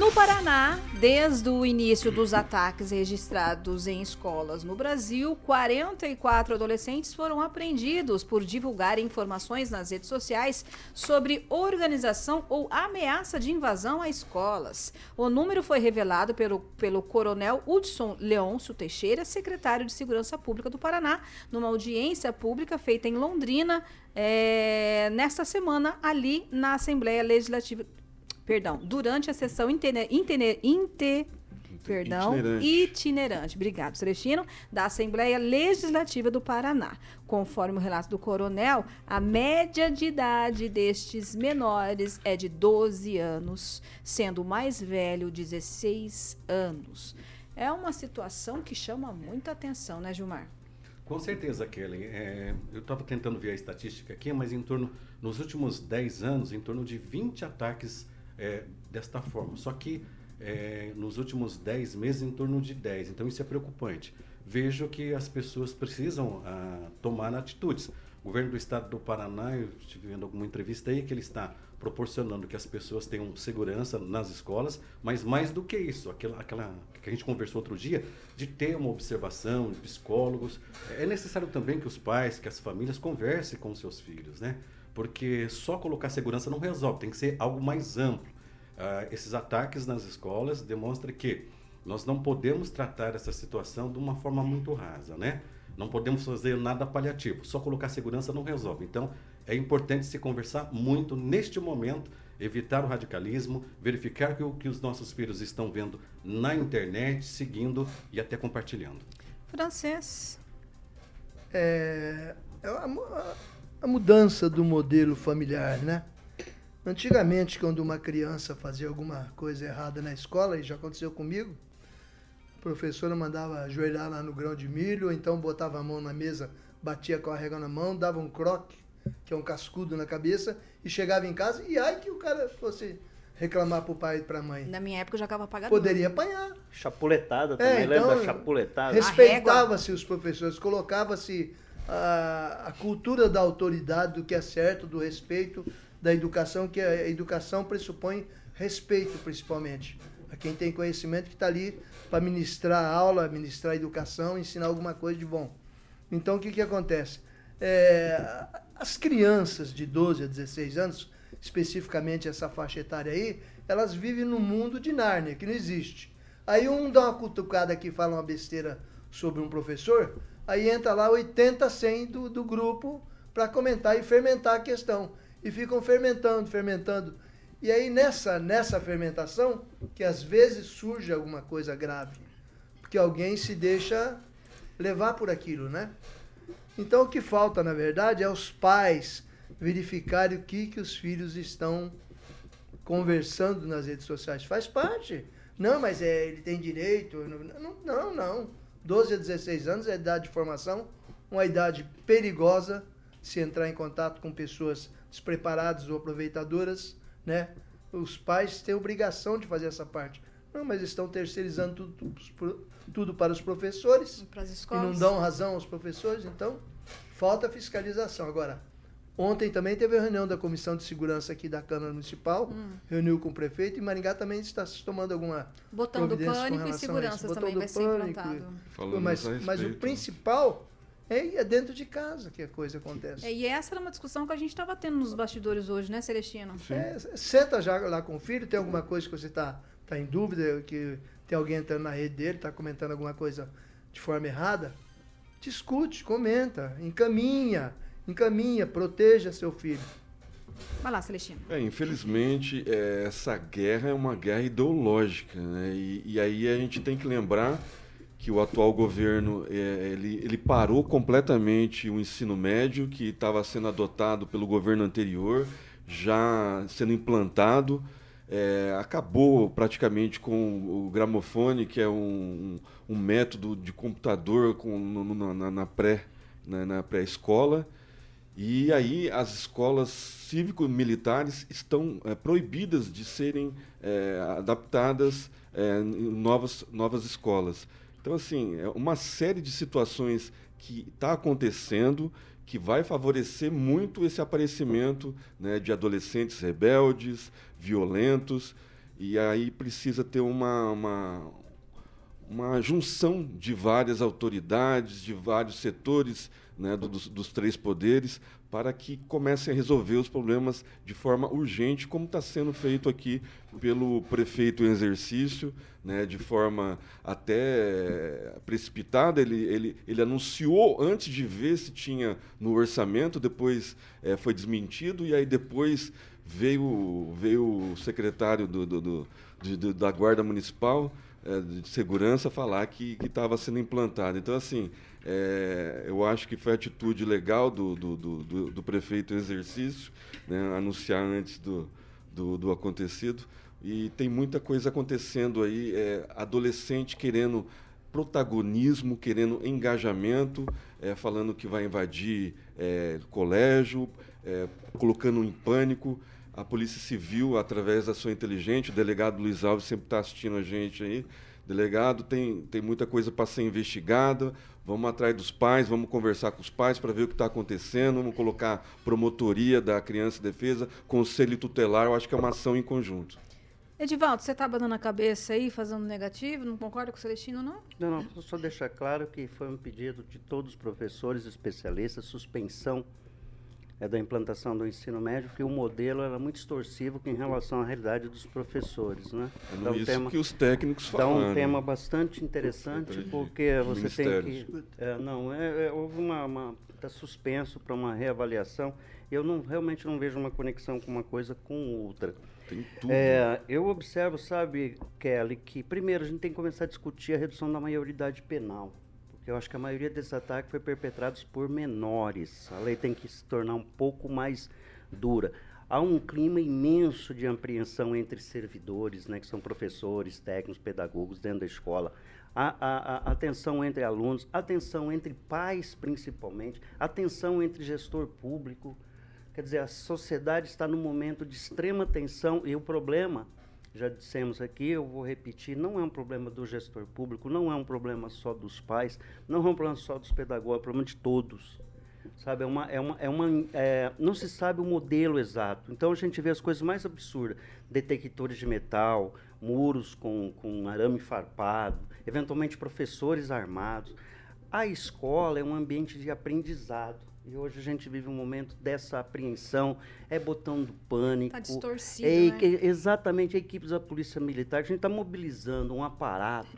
No Paraná, desde o início dos ataques registrados em escolas no Brasil, 44 adolescentes foram apreendidos por divulgar informações nas redes sociais sobre organização ou ameaça de invasão a escolas. O número foi revelado pelo, pelo coronel Hudson Leôncio Teixeira, secretário de Segurança Pública do Paraná, numa audiência pública feita em Londrina eh, nesta semana, ali na Assembleia Legislativa perdão, durante a sessão intene, intene, inte- perdão, Itinerante. itinerante, obrigado, Celestino, da Assembleia Legislativa do Paraná. Conforme o relato do coronel, a média de idade destes menores é de 12 anos, sendo o mais velho 16 anos. É uma situação que chama muita atenção, né, Gilmar? Com certeza, Kelly. É, eu estava tentando ver a estatística aqui, mas em torno, nos últimos 10 anos, em torno de 20 ataques é, desta forma. Só que é, nos últimos 10 meses, em torno de 10. Então isso é preocupante. Vejo que as pessoas precisam ah, tomar atitudes. O governo do estado do Paraná, eu estive vendo alguma entrevista aí, que ele está proporcionando que as pessoas tenham segurança nas escolas, mas mais do que isso, aquela, aquela que a gente conversou outro dia, de ter uma observação de psicólogos. É necessário também que os pais, que as famílias conversem com seus filhos, né? Porque só colocar segurança não resolve, tem que ser algo mais amplo. Ah, esses ataques nas escolas demonstram que nós não podemos tratar essa situação de uma forma muito rasa, né? Não podemos fazer nada paliativo, só colocar segurança não resolve. Então, é importante se conversar muito neste momento, evitar o radicalismo, verificar que o que os nossos filhos estão vendo na internet, seguindo e até compartilhando. Francês. é, é a, mu- a- a mudança do modelo familiar, né? Antigamente, quando uma criança fazia alguma coisa errada na escola, e já aconteceu comigo, a professora mandava ajoelhar lá no grão de milho, ou então botava a mão na mesa, batia com a régua na mão, dava um croque, que é um cascudo na cabeça, e chegava em casa, e ai que o cara fosse reclamar pro pai e pra mãe. Na minha época eu já acaba pagando. Poderia apanhar. Chapuletada também, É, lembra então, da chapuletada? Respeitava-se os professores, colocava-se a, cultura da autoridade, do que é certo, do respeito, da educação, que a educação pressupõe respeito, principalmente. A quem tem conhecimento que está ali para ministrar aula, ministrar educação, ensinar alguma coisa de bom. Então, o que, que acontece? É, as crianças de 12 a 16 anos, especificamente essa faixa etária aí, elas vivem num mundo de Nárnia, que não existe. Aí um dá uma cutucada aqui fala uma besteira sobre um professor, aí entra lá 80, 100 do, do grupo para comentar e fermentar a questão. E ficam fermentando, fermentando. E aí nessa, nessa fermentação, que às vezes surge alguma coisa grave, porque alguém se deixa levar por aquilo, né? Então o que falta, na verdade, é os pais verificarem o que, que os filhos estão conversando nas redes sociais. Faz parte. Não, mas é, ele tem direito. Não, não, não. 12 a 16 anos é a idade de formação, uma idade perigosa se entrar em contato com pessoas despreparadas ou aproveitadoras, né? Os pais têm obrigação de fazer essa parte. Não, mas estão terceirizando tudo, tudo, para os professores Para as e escolas. não dão razão aos professores, então falta fiscalização. Agora, Ontem também teve a reunião da Comissão de Segurança aqui da Câmara Municipal, Hum. reuniu com o prefeito e Maringá também está se tomando alguma Botando providência com pânico e segurança também vai ser implantado. e- mas, mas o principal é, é dentro de casa que a coisa acontece. É, e essa era uma discussão que a gente estava tendo nos bastidores hoje, né, Celestino? É, senta já lá com o filho, tem alguma coisa que você está tá em dúvida, que tem alguém entrando na rede dele, está comentando alguma coisa de forma errada, discute, comenta, encaminha, encaminha, proteja seu filho. Vai lá, Celestino. É, infelizmente, é, essa guerra é uma guerra ideológica, né? E, e aí a gente tem que lembrar que o atual governo é, ele, ele parou completamente o ensino médio que estava sendo adotado pelo governo anterior, já sendo implantado. É, acabou praticamente com o gramofone, que é um, um, um método de computador com, no- no- na, na pré na, na pré-escola. E aí as escolas cívico-militares estão eh, proibidas de serem eh, adaptadas eh, em novas, novas escolas. Então, assim, é uma série de situações que está acontecendo que vai favorecer muito esse aparecimento né, de adolescentes rebeldes, violentos, e aí precisa ter uma, uma, uma junção de várias autoridades, de vários setores né, do- dos, dos três poderes, para que comecem a resolver os problemas de forma urgente, como está sendo feito aqui pelo prefeito em exercício, né, de forma até precipitada. Ele, ele, ele anunciou antes de ver se tinha no orçamento, depois eh, foi desmentido, e aí depois veio, veio o secretário do, do- do- de- da Guarda Municipal de Segurança falar que estava sendo implantado. Então, assim, eh, eu acho que foi a atitude legal do, do, do- do- prefeito em exercício, né, anunciar antes do, do, do acontecido. E tem muita coisa acontecendo aí, eh, adolescente querendo protagonismo, querendo engajamento, eh, falando que vai invadir eh, colégio, eh, colocando em pânico. A Polícia Civil, através da sua inteligente, o delegado Luiz Alves sempre está assistindo a gente aí. Delegado, tem, tem muita coisa para ser investigada. Vamos atrás dos pais, vamos conversar com os pais para ver o que está acontecendo. Vamos colocar promotoria da criança e defesa, conselho tutelar. Eu acho que é uma ação em conjunto. Edivaldo, você tá dando a cabeça aí, fazendo negativo? Não concorda com o Celestino, não? Não, não, só- só deixar claro que foi um pedido de todos os professores especialistas, suspensão é, da implantação do ensino médio, porque o modelo era muito extorsivo em relação à realidade dos professores, né? É Então, isso que os técnicos Dá um falaram. tema bastante interessante, Entendi. porque você tem que... é, não, é, é, houve uma... uma está suspenso para uma reavaliação. Eu não, realmente não vejo uma conexão com uma coisa com outra. Tem tudo. É, eu observo, sabe, Kelly, que primeiro a gente tem que começar a discutir a redução da maioridade penal. Porque eu acho que a maioria desses ataques foi perpetrados por menores. A lei tem que se tornar um pouco mais dura. Há um clima imenso de apreensão entre servidores, né, que são professores, técnicos, pedagogos dentro da escola. A, a, a, a tensão entre alunos, a tensão entre pais, principalmente, a tensão entre gestor público. Quer dizer, a sociedade está num momento de extrema tensão e o problema, já dissemos aqui, eu vou repetir, não é um problema do gestor público, não é um problema só dos pais, não é um problema só dos pedagogos, é um problema de todos. Sabe, é uma, é uma, é uma, é, não se sabe o modelo exato. Então a gente vê as coisas mais absurdas: detectores de metal, muros com, com arame farpado, eventualmente professores armados. A escola é um ambiente de aprendizado. E hoje a gente vive um momento dessa apreensão, é botão do pânico. Tá distorcido, é, né? exatamente, a equipes da Polícia Militar, a gente está mobilizando um aparato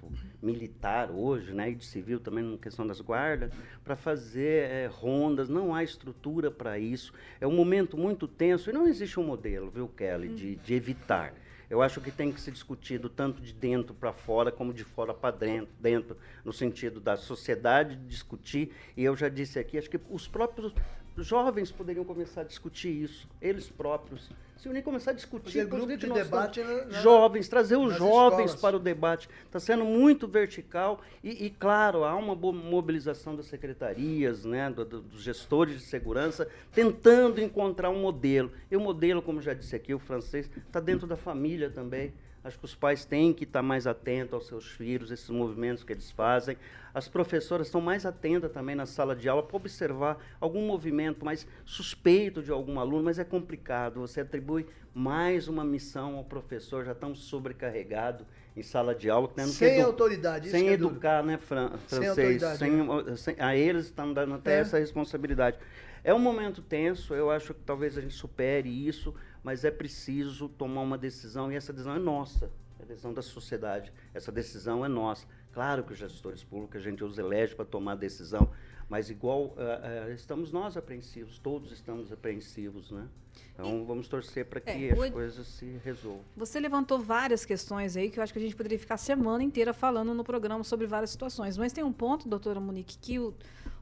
militar hoje, né, e de civil também, na questão das guardas, para fazer eh, rondas, não há estrutura para isso. É um momento muito tenso e não existe um modelo, viu, Kelly, de, de evitar. Eu acho que tem que ser discutido tanto de dentro para fora como de fora para dentro, dentro, no sentido da sociedade discutir. E eu já disse aqui, acho que os próprios jovens poderiam começar a discutir isso, eles próprios se unir, começar a discutir. Fazer grupo de debate na- na- jovens, trazer os jovens escolas. para o debate. Está sendo muito vertical e, e, claro, há uma boa mobilização das secretarias, né, do- do- dos gestores de segurança, tentando encontrar um modelo. E o modelo, como já disse aqui, o francês, está dentro da família também. Acho que os pais têm que estar mais atentos aos seus filhos, esses movimentos que eles fazem. As professoras estão mais atentas também na sala de aula para observar algum movimento mais suspeito de algum aluno, mas é complicado. Você atribui mais uma missão ao professor, já tão sobrecarregado em sala de aula. Tendo que Sem edu- autoridade, isso Sem é duro. educar, né, Fran Sem francês? autoridade, Sem, sem- a eles estão dando até É. essa responsabilidade. É um momento tenso, eu acho que talvez a gente supere isso, mas é preciso tomar uma decisão e essa decisão é nossa, é a decisão da sociedade. Essa decisão é nossa. Claro que os gestores públicos a gente os elege para tomar a decisão, mas igual ah, ah, estamos nós apreensivos, todos estamos apreensivos, né? Então vamos torcer para que É, as o- coisas se resolvam. Você levantou várias questões aí que eu acho que a gente poderia ficar a semana inteira falando no programa sobre várias situações. Mas tem um ponto, doutora Monique, que o,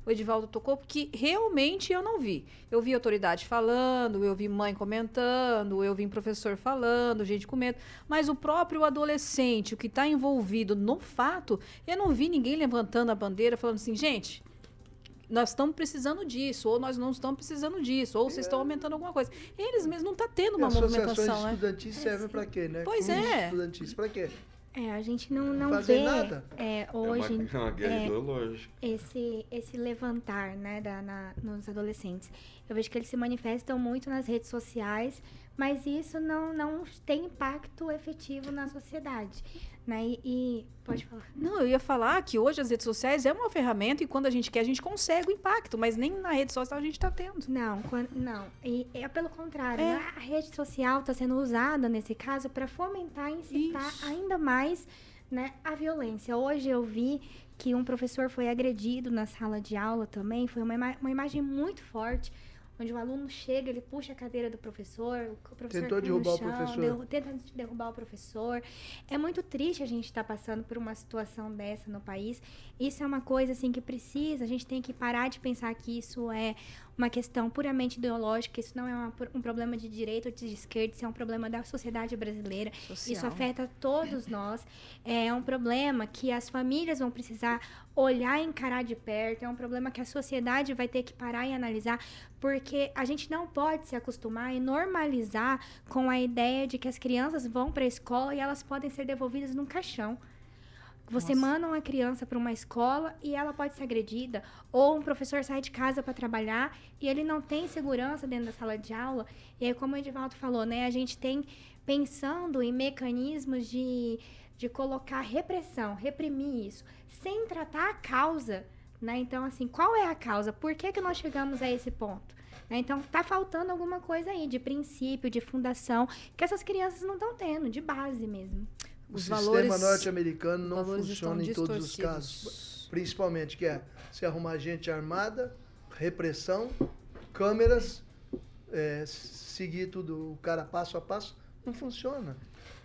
o Edivaldo tocou, que realmente eu não vi. Eu vi autoridade falando, eu vi mãe comentando, eu vi professor falando, gente com medo. Mas o próprio adolescente, o que está envolvido no fato, eu não vi ninguém levantando a bandeira falando assim, gente. Nós estamos precisando disso, ou nós não estamos precisando disso, ou vocês estão aumentando alguma coisa. Eles mesmos não estão tendo uma E associações movimentação, né? estudantis servem para quê, né? Pois Clubes é. estudantis para quê? É, a gente não, não Fazem vê nada. é, É uma, hoje é uma guerra é, ideológica. esse, esse levantar né, da, na- nos adolescentes. Eu vejo que eles se manifestam muito nas redes sociais, mas isso não, não tem impacto efetivo na sociedade. Né? E, e- pode falar. Não, eu ia falar que hoje as redes sociais é uma ferramenta e quando a gente quer, a gente consegue o impacto, mas nem na rede social a gente está tendo. Não, quan- não. E é pelo contrário. É. né? A rede social está sendo usada nesse caso para fomentar e incitar Isso. ainda mais né, a violência. Hoje eu vi que um professor foi agredido na sala de aula também. Foi uma, ima- uma imagem muito forte. Onde o aluno chega, ele puxa a cadeira do professor, o professor Tentou derrubar o chão, professor. derru- tenta derrubar o professor. É muito triste a gente estar passando por uma situação dessa no país. Isso é uma coisa assim que precisa, a gente tem que parar de pensar que isso é uma questão puramente ideológica, isso não é uma- um problema de direita ou de esquerda, isso é um problema da sociedade brasileira. Isso Social. afeta todos nós. É um problema que as famílias vão precisar olhar e encarar de perto, é um problema que a sociedade vai ter que parar e analisar, porque a gente não pode se acostumar e normalizar com a ideia de que as crianças vão para a escola e elas podem ser devolvidas num caixão. Você Nossa. manda uma criança para uma escola e ela pode ser agredida, ou um professor sai de casa para trabalhar e ele não tem segurança dentro da sala de aula. E aí, como o Edivaldo falou, né, a gente tem pensando em mecanismos de, de colocar repressão, reprimir isso, sem tratar a causa. Né? Então, assim, qual é a causa? Por que, que nós chegamos a esse ponto? Né? Então, tá faltando alguma coisa aí de princípio, de fundação, que essas crianças não estão tendo, de base mesmo. O Os sistema norte-americano não funciona em todos os casos. Principalmente que é se arrumar gente armada, repressão, câmeras, é, seguir tudo o cara passo a passo, não funciona.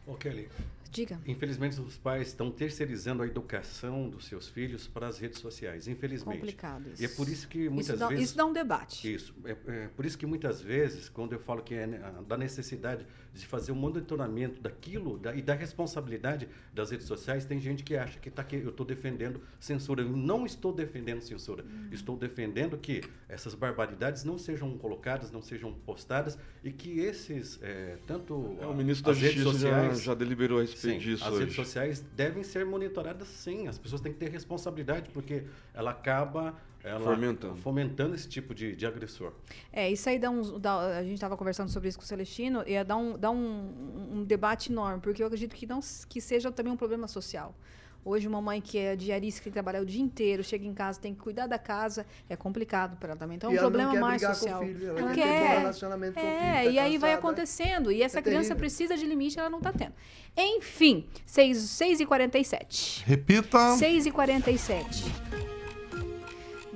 Ô, Kelly, Diga. Infelizmente, os pais estão terceirizando a educação dos seus filhos para as redes sociais. Infelizmente. Complicado isso. E é por isso que muitas isso dá, vezes. Isso dá um debate. Isso. É, é por isso que muitas vezes, quando eu falo que é da necessidade de fazer um monitoramento daquilo da, e da responsabilidade das redes sociais, tem gente que acha que, tá, que eu estou defendendo censura. Eu não estou defendendo censura. Hum. Estou defendendo que essas barbaridades não sejam colocadas, não sejam postadas e que esses, é, tanto É, o ministro as da redes Justiça já, sociais- já deliberou a respeito Sim, disso as hoje. redes sociais devem ser monitoradas sim. As pessoas têm que ter responsabilidade, porque ela acaba ela, Fomentando. fomentando esse tipo de, de agressor. É, isso aí dá uns. dá- a gente estava conversando sobre isso com o Celestino, e ia dar, um, dar um, um debate enorme, porque eu acredito que não que seja também um problema social. Hoje, uma mãe que é diarista, que tem que trabalhar o dia inteiro, chega em casa, tem que cuidar da casa, é complicado para ela também. Então, é um ela não problema quer mais brigar com o social. filho, ela Não quer bom relacionamento com o filho, É, tá e aí vai acontecendo. E essa É criança terrível. precisa de limite, ela não está tendo. Enfim, 6, 6 e 47. Repita. 6 e 47.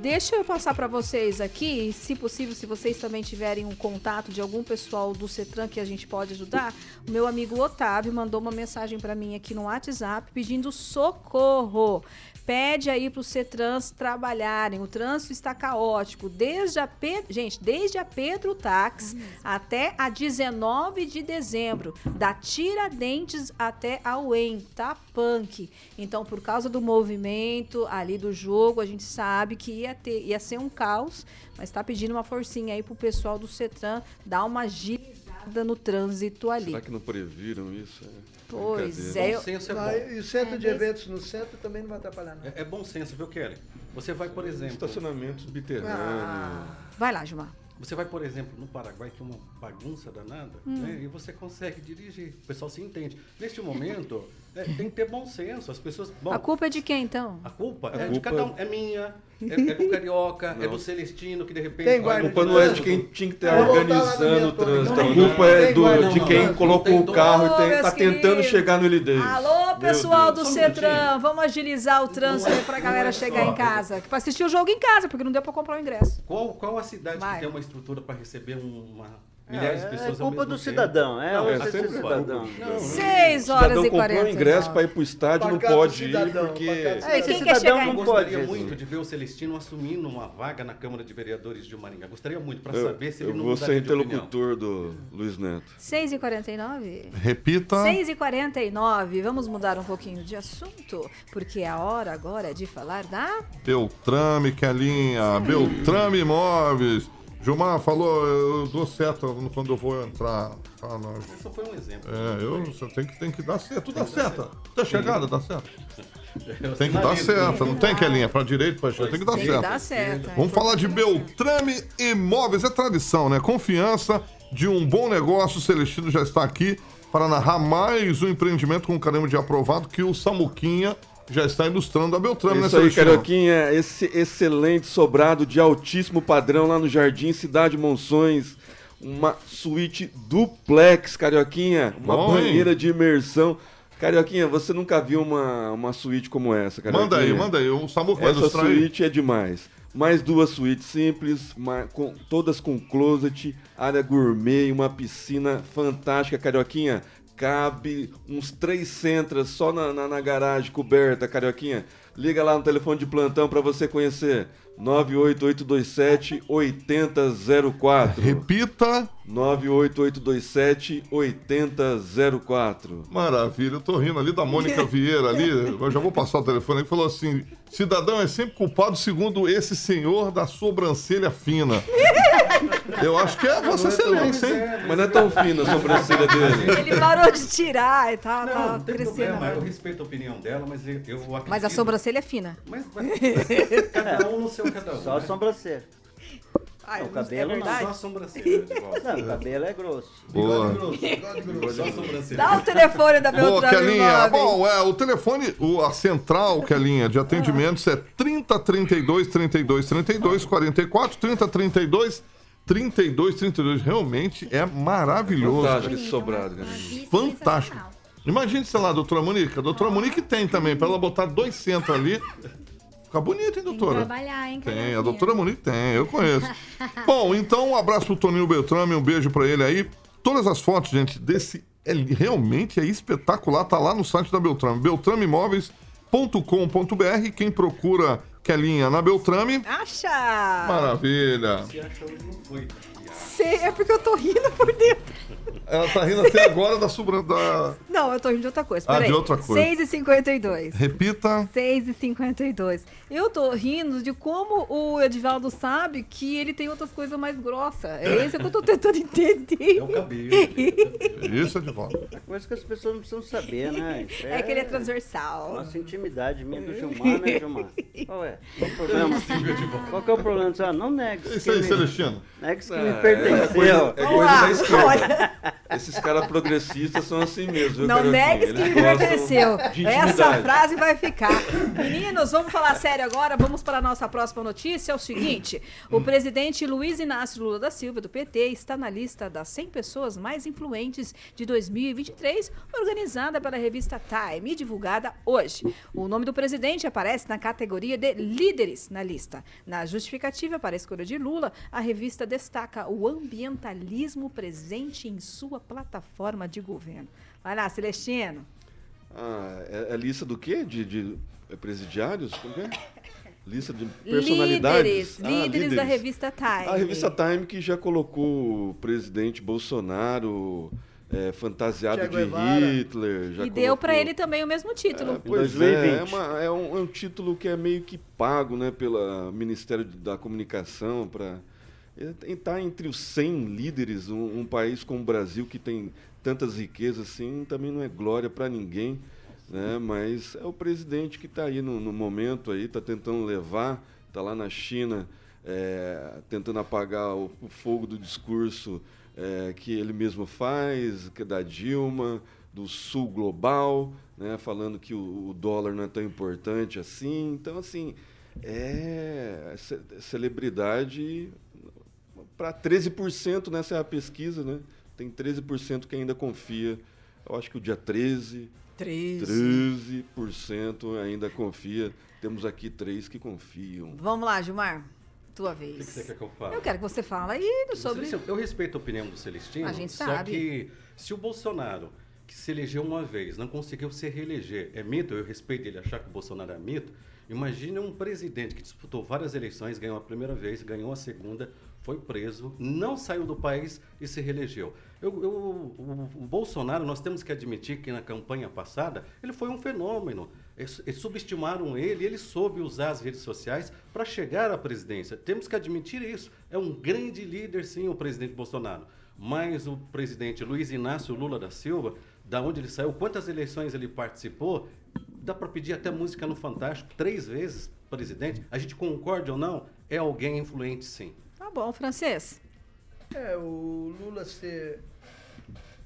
Deixa eu passar para vocês aqui, se possível, se vocês também tiverem um contato de algum pessoal do Cetran que a gente pode ajudar. O meu amigo Otávio mandou uma mensagem para mim aqui no WhatsApp pedindo socorro. Pede aí para os Cetrans trabalharem. O trânsito está caótico. Desde a Pe... Gente, desde a Pedro Tax até a 19 de dezembro. Da Tiradentes até a UEM. Tá punk. Então, por causa do movimento ali do jogo, a gente sabe que ia, ter, ia ser um caos. Mas está pedindo uma forcinha aí pro pessoal do Cetran dar uma agilizada no trânsito ali. Será que não previram isso? É Pois é. Bom senso é bom. E o centro É, de eventos no centro também não vai atrapalhar nada. É, é bom senso, viu, Kelly? Você vai, por exemplo. Estacionamento subterrâneo. Ah. Vai lá, Gilmar. Você vai, por exemplo, no Paraguai, que é uma bagunça danada, Hum. né? e você consegue dirigir. O pessoal se entende. Neste momento, é, tem que ter bom senso. As pessoas. Bom, A culpa é de quem, então? a culpa A é de culpa- cada um. É minha, é, é <laughs> do Carioca, é Não. do Celestino, que de repente. Tem guarda A culpa de não é de quem tinha que estar organizando o trânsito. A culpa é do, de quem colocou o carro e tá meus tentando chegar no LD. Alô, pessoal do Cetran, vamos agilizar o trânsito aí pra galera olha chegar em casa. Pra assistir o jogo em casa, porque não deu pra comprar o ingresso. Qual, qual a cidade que tem uma estrutura para receber uma, milhares de É, pessoas é ao culpa mesmo do tempo? cidadão, é, Não, é sempre cidadão. Não, não. 6 O horas cidadão e comprou 40. o ingresso para ir pro estádio, não pode ir cidadão, porque... É, Esse quer cidadão chegar Eu em não gostaria pode, muito Jesus. de ver o Celestino assumindo uma vaga na Câmara de Vereadores de Maringá. Gostaria muito para Eu, saber se eu ele não vou mudaria ser interlocutor do Luiz Neto. 6 e 49 Repita. 6 e 49 vamos mudar um pouquinho de assunto, porque a hora agora é de falar da... Beltrame, Kelinha. Beltrame Imóveis. Gilmar falou, eu dou seta quando eu vou entrar. Ah, não. Só foi um exemplo. É, eu você tem que, tem que dar seta. Tu dá seta. Até chegada, dá seta. Tem que dar seta. Não tem, Kelinha? Pra direita, pra esquerda. Tem que dar Tem que seta. dar certo. Vamos falar de Beltrame Imóveis. É tradição, né? Confiança de um bom negócio. O Celestino já está aqui para narrar mais um empreendimento com caramba de aprovado que o Samuquinha já está ilustrando a Beltrame, né, Isso aí, Celestino? Carioquinha, esse excelente sobrado de altíssimo padrão lá no Jardim Cidade Monções. Uma suíte duplex, Carioquinha. Uma Bom, hein? banheira de imersão. Carioquinha, você nunca viu uma, uma suíte como essa, Carioquinha? Manda aí, manda aí. O Samuco vai Essa ilustrar aí. suíte é demais. Mais duas suítes simples, com- todas com closet, área gourmet e uma piscina fantástica, Carioquinha. Cabe uns três centras só na, na, na garagem coberta, Carioquinha. Liga lá no telefone de plantão para você conhecer. 98827 8004. Repita. 98827 8004. Maravilha, eu tô rindo ali da Mônica Vieira ali, eu já vou passar o telefone, que falou assim: cidadão é sempre culpado segundo esse senhor da sobrancelha fina. <laughs> Eu acho que é Vossa Excelência, hein? Mas não é tão fina a sobrancelha dele. Ele parou de tirar e tá, Não, tá não tem crescendo. problema. Eu agora. respeito a opinião dela, mas eu, eu acredito... Mas a sobrancelha é fina. Mas, <laughs> mas cada um no seu cada um. Só a né? sobrancelha. Ai, Não, o é cabelo não. verdade? Só a sobrancelha. <laughs> Não, o cabelo é grosso. Boa. Só a sobrancelha. Dá o telefone da Boa, Beltrame Kelinha. Imóveis. Bom, é, o telefone, o, a central, Kelinha, de atendimentos é 30 32 32 32 44 30 32 32 32. Realmente é maravilhoso. Fantástico esse sobrado, cara. Fantástico. Imagine, sei lá, doutora Monique. A doutora Monique tem também, pra ela botar dois centros ali. Fica bonito, hein, Tem que doutora? trabalhar, hein, Tem, a doutora Monique tem, eu conheço. Bom, então um abraço pro Toninho Beltrame, um beijo pra ele aí. Todas as fotos, gente, desse é, realmente é espetacular, tá lá no site da Beltrame, beltrameimóveis.com.br. Quem procura Kelinha na Beltrame, Acha! maravilha. Se acha hoje não foi. Sei, é porque eu tô rindo por dentro. Ela tá rindo até agora da sobrancelha. Da... Não, eu tô rindo de outra coisa. Ah, Peraí. de outra coisa. 6h52. Repita. 6h52. Eu tô rindo de como o Edivaldo sabe que ele tem outras coisas mais grossas. É isso que eu tô tentando <laughs> entender. É o cabelo. Isso é de volta. É coisa que as pessoas não precisam saber, né? Isso É que ele é transversal. Nossa intimidade minha do Gilmar, né, Gilmar? Qual é? Qual o problema? Qual que é o problema? Ah, não negue É isso aí, Celestino. Negue que Ah, me é pertenceu. coisa- é coisa da esquerda. Esses caras progressistas são assim mesmo. Não negues que me de Essa frase vai ficar. Meninos, vamos falar sério agora. Vamos para a nossa próxima notícia. É o seguinte: o presidente Luiz Inácio Lula da Silva, do PT, está na lista das 100 pessoas mais influentes de 2023, organizada pela revista Time e divulgada hoje. O nome do presidente aparece na categoria de líderes na lista. Na justificativa para a escolha de Lula, a revista destaca o ambientalismo presente em sua plataforma de governo. Vai lá, Celestino. Ah, é, é lista do quê? De, de é presidiários? Como é? <laughs> Lista de personalidades? Líderes, Ah, líderes da revista Time. A revista Time que já colocou o presidente Bolsonaro é, fantasiado de Guevara. Hitler. Já E deu para colocou- ele também o mesmo título. É, pois 2020. é, é, uma- é um, é um título que é meio que pago né, pelo Ministério da Comunicação para estar entre os 100 líderes, um, um país como o Brasil que tem tantas riquezas assim, também não é glória para ninguém, né? mas é o presidente que está aí no, no momento está tentando levar, está lá na China é, tentando apagar o, o fogo do discurso é, que ele mesmo faz, que é da Dilma, do sul global, né, falando que o, o dólar não é tão importante assim. Então, assim, é ce- celebridade para 13%, nessa é a pesquisa, né? Tem 13% que ainda confia. Eu acho que o dia 13, 13. 13% ainda confia. Temos aqui três que confiam. Vamos lá, Gilmar. Tua O que, vez. você quer que eu fale? Eu quero que você fale aí sobre. Celestino, Eu respeito a opinião do Celestino, A gente só sabe. que se o Bolsonaro, que se elegeu uma vez, não conseguiu se reeleger, é mito, eu respeito ele achar que o Bolsonaro é mito, imagine um presidente que disputou várias eleições, ganhou a primeira vez, ganhou a segunda, foi preso, não saiu do país e se reelegeu. Eu, eu- o, o Bolsonaro, nós temos que admitir que na campanha passada, ele foi um fenômeno. Eles subestimaram ele, ele soube usar as redes sociais para chegar à presidência. Temos que admitir isso. É um grande líder, sim, o presidente Bolsonaro. Mas o presidente Luiz Inácio Lula da Silva, da onde ele saiu, quantas eleições ele participou, dá para pedir até música no Fantástico, três vezes presidente. A gente concorde ou não, é alguém influente, sim. Tá bom, francês. É, o Lula ser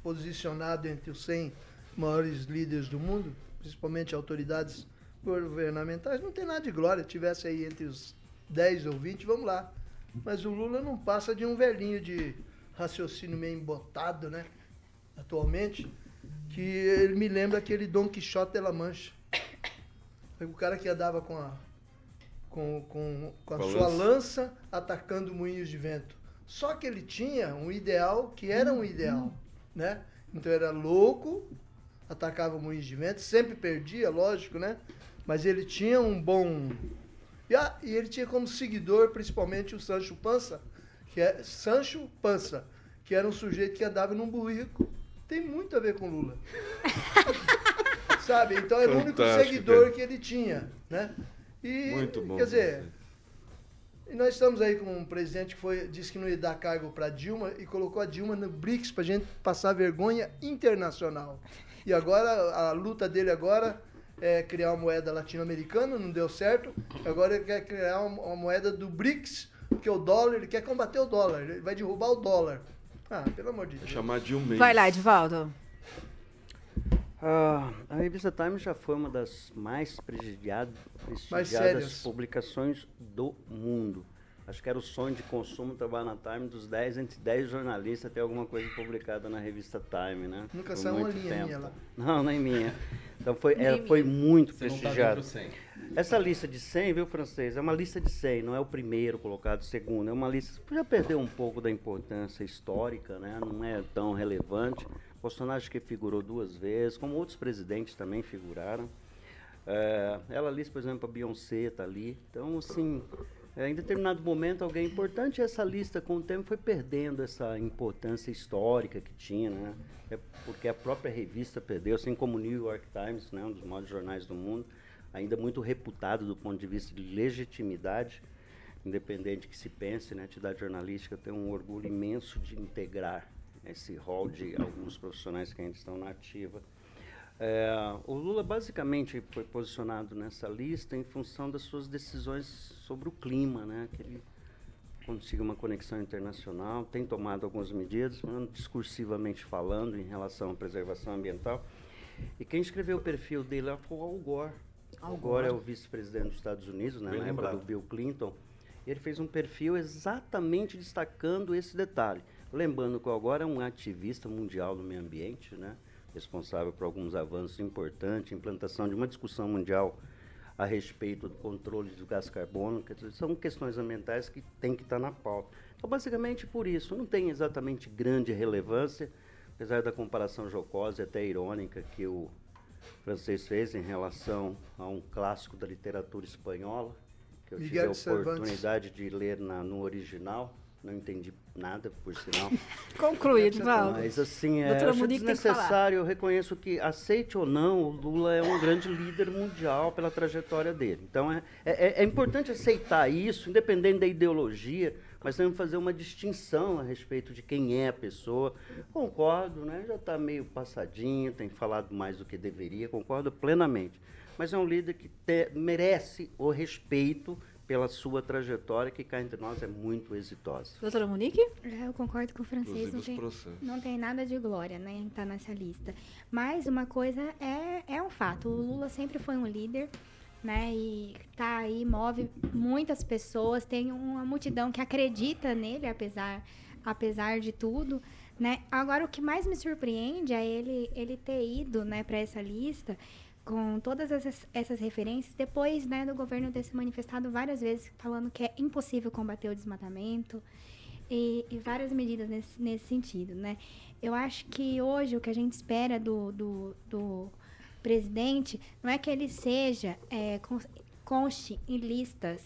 posicionado entre os 100 maiores líderes do mundo, principalmente autoridades governamentais, não tem nada de glória. Tivesse aí entre os 10 ou 20, vamos lá. Mas o Lula não passa de um velhinho de raciocínio meio embotado, né? Atualmente, que ele me lembra aquele Dom Quixote de la Mancha. O cara que andava com a, com, com, com a sua lança. lança atacando moinhos de vento. Só que ele tinha um ideal que era um ideal, né? Então era louco, atacava moinhos de vento, sempre perdia, lógico, né? Mas ele tinha um bom... E, ah, e ele tinha como seguidor principalmente o Sancho Panza, que é Sancho Panza, que era um sujeito que andava num burrico. Tem muito a ver com Lula. <laughs> Sabe? Então era o único Fantástico, seguidor cara. que ele tinha, né? E, Muito bom. Quer dizer, e nós estamos aí com um presidente que foi, disse que não ia dar cargo para Dilma e colocou a Dilma no BRICS para gente passar vergonha internacional. E agora, a luta dele agora é criar uma moeda latino-americana, não deu certo. Agora ele quer criar uma, moeda do BRICS, porque o dólar, ele quer combater o dólar, ele vai derrubar o dólar. Ah, pelo amor de É Deus. chamar de um mês. Vai lá, Edivaldo. Ah, a revista Time já foi uma das mais prestigiadas, publicações do mundo. Acho que era o sonho de consumo trabalhar na Time dos 10, entre 10 jornalistas ter alguma coisa publicada na revista Time, né? Nunca saiu uma linha minha lá. Não, nem minha. Então foi, Nem ela foi muito Você não tá prestigiada. dentro do 100. Essa lista de 100, viu, francês? É uma lista de 100, não é o primeiro colocado, o segundo. É uma lista que já perdeu um pouco da importância histórica, né? Não é tão relevante. Acho que figurou duas vezes, como outros presidentes também figuraram. É, ela lista, por exemplo, a Beyoncé está ali. Então, assim, é, em determinado momento, alguém importante, essa lista com o tempo foi perdendo essa importância histórica que tinha, né? É porque a própria revista perdeu, assim como o New York Times, né, um dos maiores jornais do mundo, ainda muito reputado do ponto de vista de legitimidade, independente que se pense, né, a atividade jornalística tem um orgulho imenso de integrar esse rol de alguns profissionais que ainda estão na ativa. É, o Lula basicamente foi posicionado nessa lista em função das suas decisões sobre o clima, né? Que ele consiga uma conexão internacional, tem tomado algumas medidas, discursivamente falando em relação à preservação ambiental. E quem escreveu o perfil dele foi o Al Gore. Al Gore é o vice-presidente dos Estados Unidos, né, Bem na época lembrado. do Bill Clinton. Ele fez um perfil exatamente destacando esse detalhe. Lembrando que o é um ativista mundial do meio ambiente, né? responsável por alguns avanços importantes, implantação de uma discussão mundial a respeito do controle do gás dizer, são questões ambientais que têm que estar na pauta. Então, basicamente por isso, não tem exatamente grande relevância, apesar da comparação jocosa e até irônica que o francês fez em relação a um clássico da literatura espanhola, que eu tive Miguel a de Cervantes. oportunidade de ler na- no original. Não entendi nada, por sinal. <laughs> Concluído, Valdo. Mas assim, é, Doutora acho Monique desnecessário, eu reconheço que, aceite ou não, o Lula é um grande líder mundial pela trajetória dele. Então é, é, é importante aceitar isso, independente da ideologia, mas temos que fazer uma distinção a respeito de quem é a pessoa. Concordo, né? já está meio passadinho, tem falado mais do que deveria, concordo plenamente. Mas é um líder que te- merece o respeito pela sua trajetória, que cá entre nós é muito exitosa. Doutora Monique? É, Eu concordo com o francês, não tem, não tem nada de glória, né, em estar nessa lista. Mas uma coisa é, é um fato, o Lula sempre foi um líder, né, e tá aí, move muitas pessoas, tem uma multidão que acredita nele, apesar, apesar de tudo, né. Agora, o que mais me surpreende é ele, ele ter ido, né, para essa lista com todas essas, essas referências, depois né, do governo ter se manifestado várias vezes falando que é impossível combater o desmatamento e, e várias medidas nesse, nesse sentido, né? Eu acho que hoje o que a gente espera do, do, do presidente não é que ele seja, é, con- conste em listas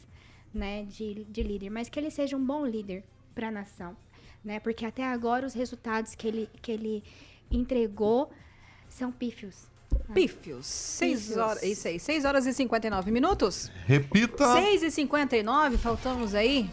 né, de, de líder, mas que ele seja um bom líder para a nação, né? Porque até agora os resultados que ele, que ele entregou são pífios. Pífios. 6 Pífios. horas, isso aí, 6 horas e 59 minutos. Repita. 6 e 59 faltamos aí.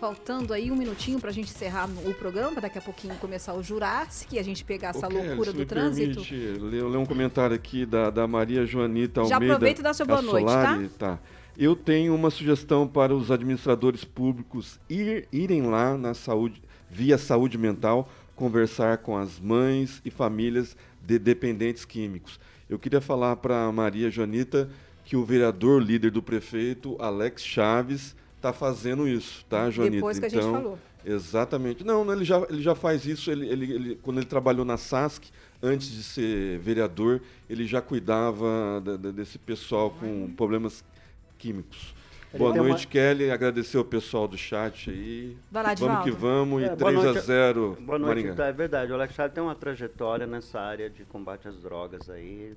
Faltando aí um minutinho pra gente encerrar o programa, pra daqui a pouquinho começar o Jurássico e a gente pegar essa Kelly, loucura se do me trânsito. Permite, ler, ler um comentário aqui da, da Maria Joanita Já Almeida. aproveita e dá seu boa noite, tá? Tá? Eu tenho uma sugestão para os administradores públicos ir, irem lá na saúde, via saúde mental, conversar com as mães e famílias de dependentes químicos. Eu queria falar para a Maria Joanita que o vereador líder do prefeito, Alex Chaves, está fazendo isso, tá, Joanita? Depois que a gente então, falou. Exatamente. Não, não, ele já, ele já faz isso. Ele, ele, ele- quando ele trabalhou na SASC, antes de ser vereador, ele já cuidava da- da- desse pessoal com problemas químicos. Ele boa tem noite, uma- Kelly. Agradecer ao pessoal do chat aí. Vai lá, vamos que vamos. E É, boa 3 a noite. 0 Boa noite, Maringá. então, é verdade. O Alex Chaves tem uma trajetória nessa área de combate às drogas aí.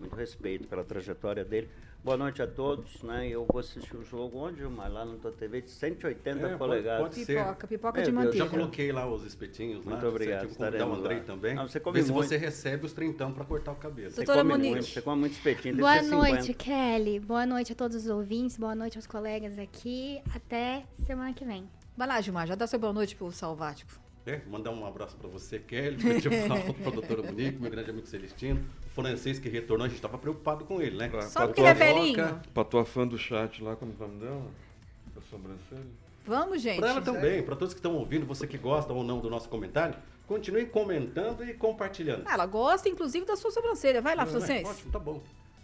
Muito respeito pela trajetória dele. Boa noite a todos, né? Eu vou assistir o jogo onde, Gilmar? Lá na tua TV de 180 É, pode- polegadas. pode ser. Pipoca, pipoca É, de eu manteiga. já coloquei lá os espetinhos lá. Muito obrigado, o estaremos Andrei lá. também. Não, você Vê come se muito. você recebe os trintão para cortar o cabelo. Você Doutora come Monique. muito, você come muito espetinho. Boa ser 50. noite, Kelly. Boa noite a todos os ouvintes. Boa noite aos colegas aqui. Até semana que vem. Vai lá, Gilmar, já dá seu boa noite pro Salvático. É, mandar um abraço para você, Kelly, para a doutora Monique, meu grande amigo Celestino, o francês que retornou, a gente estava preocupado com ele, né? Só porque ele é velhinho. Pra tua fã do chat lá, como é o nome dela? A sobrancelha? Vamos, gente. Para ela também, para todos que estão ouvindo, você que gosta ou não do nosso comentário, continue comentando e compartilhando. Ela gosta, inclusive, da sua sobrancelha. Vai lá, Não, é? francês. Ótimo, tá bom.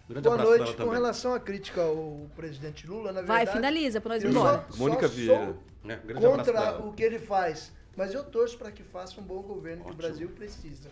Grande Boa pra noite. Com também. relação à crítica ao presidente Lula, na Vai, verdade. finaliza pra nós ir embora. só- Mônica só Vieira. É, pra Contra o que ele faz. Mas eu torço para que faça um bom governo que o Brasil precisa.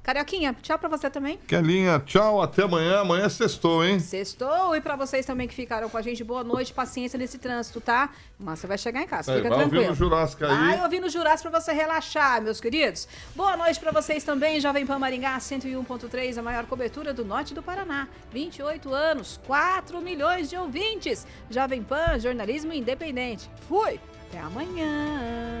Carioquinha, tchau pra você também. Kelinha, tchau, até amanhã. Amanhã é sextou, hein? Sextou. E pra vocês também que ficaram com a gente, boa noite, paciência nesse trânsito, tá? Mas você vai chegar em casa, Aí, fica vai tranquilo. ouvindo o Jurássico aí. Vai ouvindo o Jurássico pra você relaxar, meus queridos. Boa noite pra vocês também, Jovem Pan Maringá 101.3, a maior cobertura do norte do Paraná. 28 anos, 4 milhões de ouvintes. Jovem Pan, jornalismo independente. Fui, até amanhã.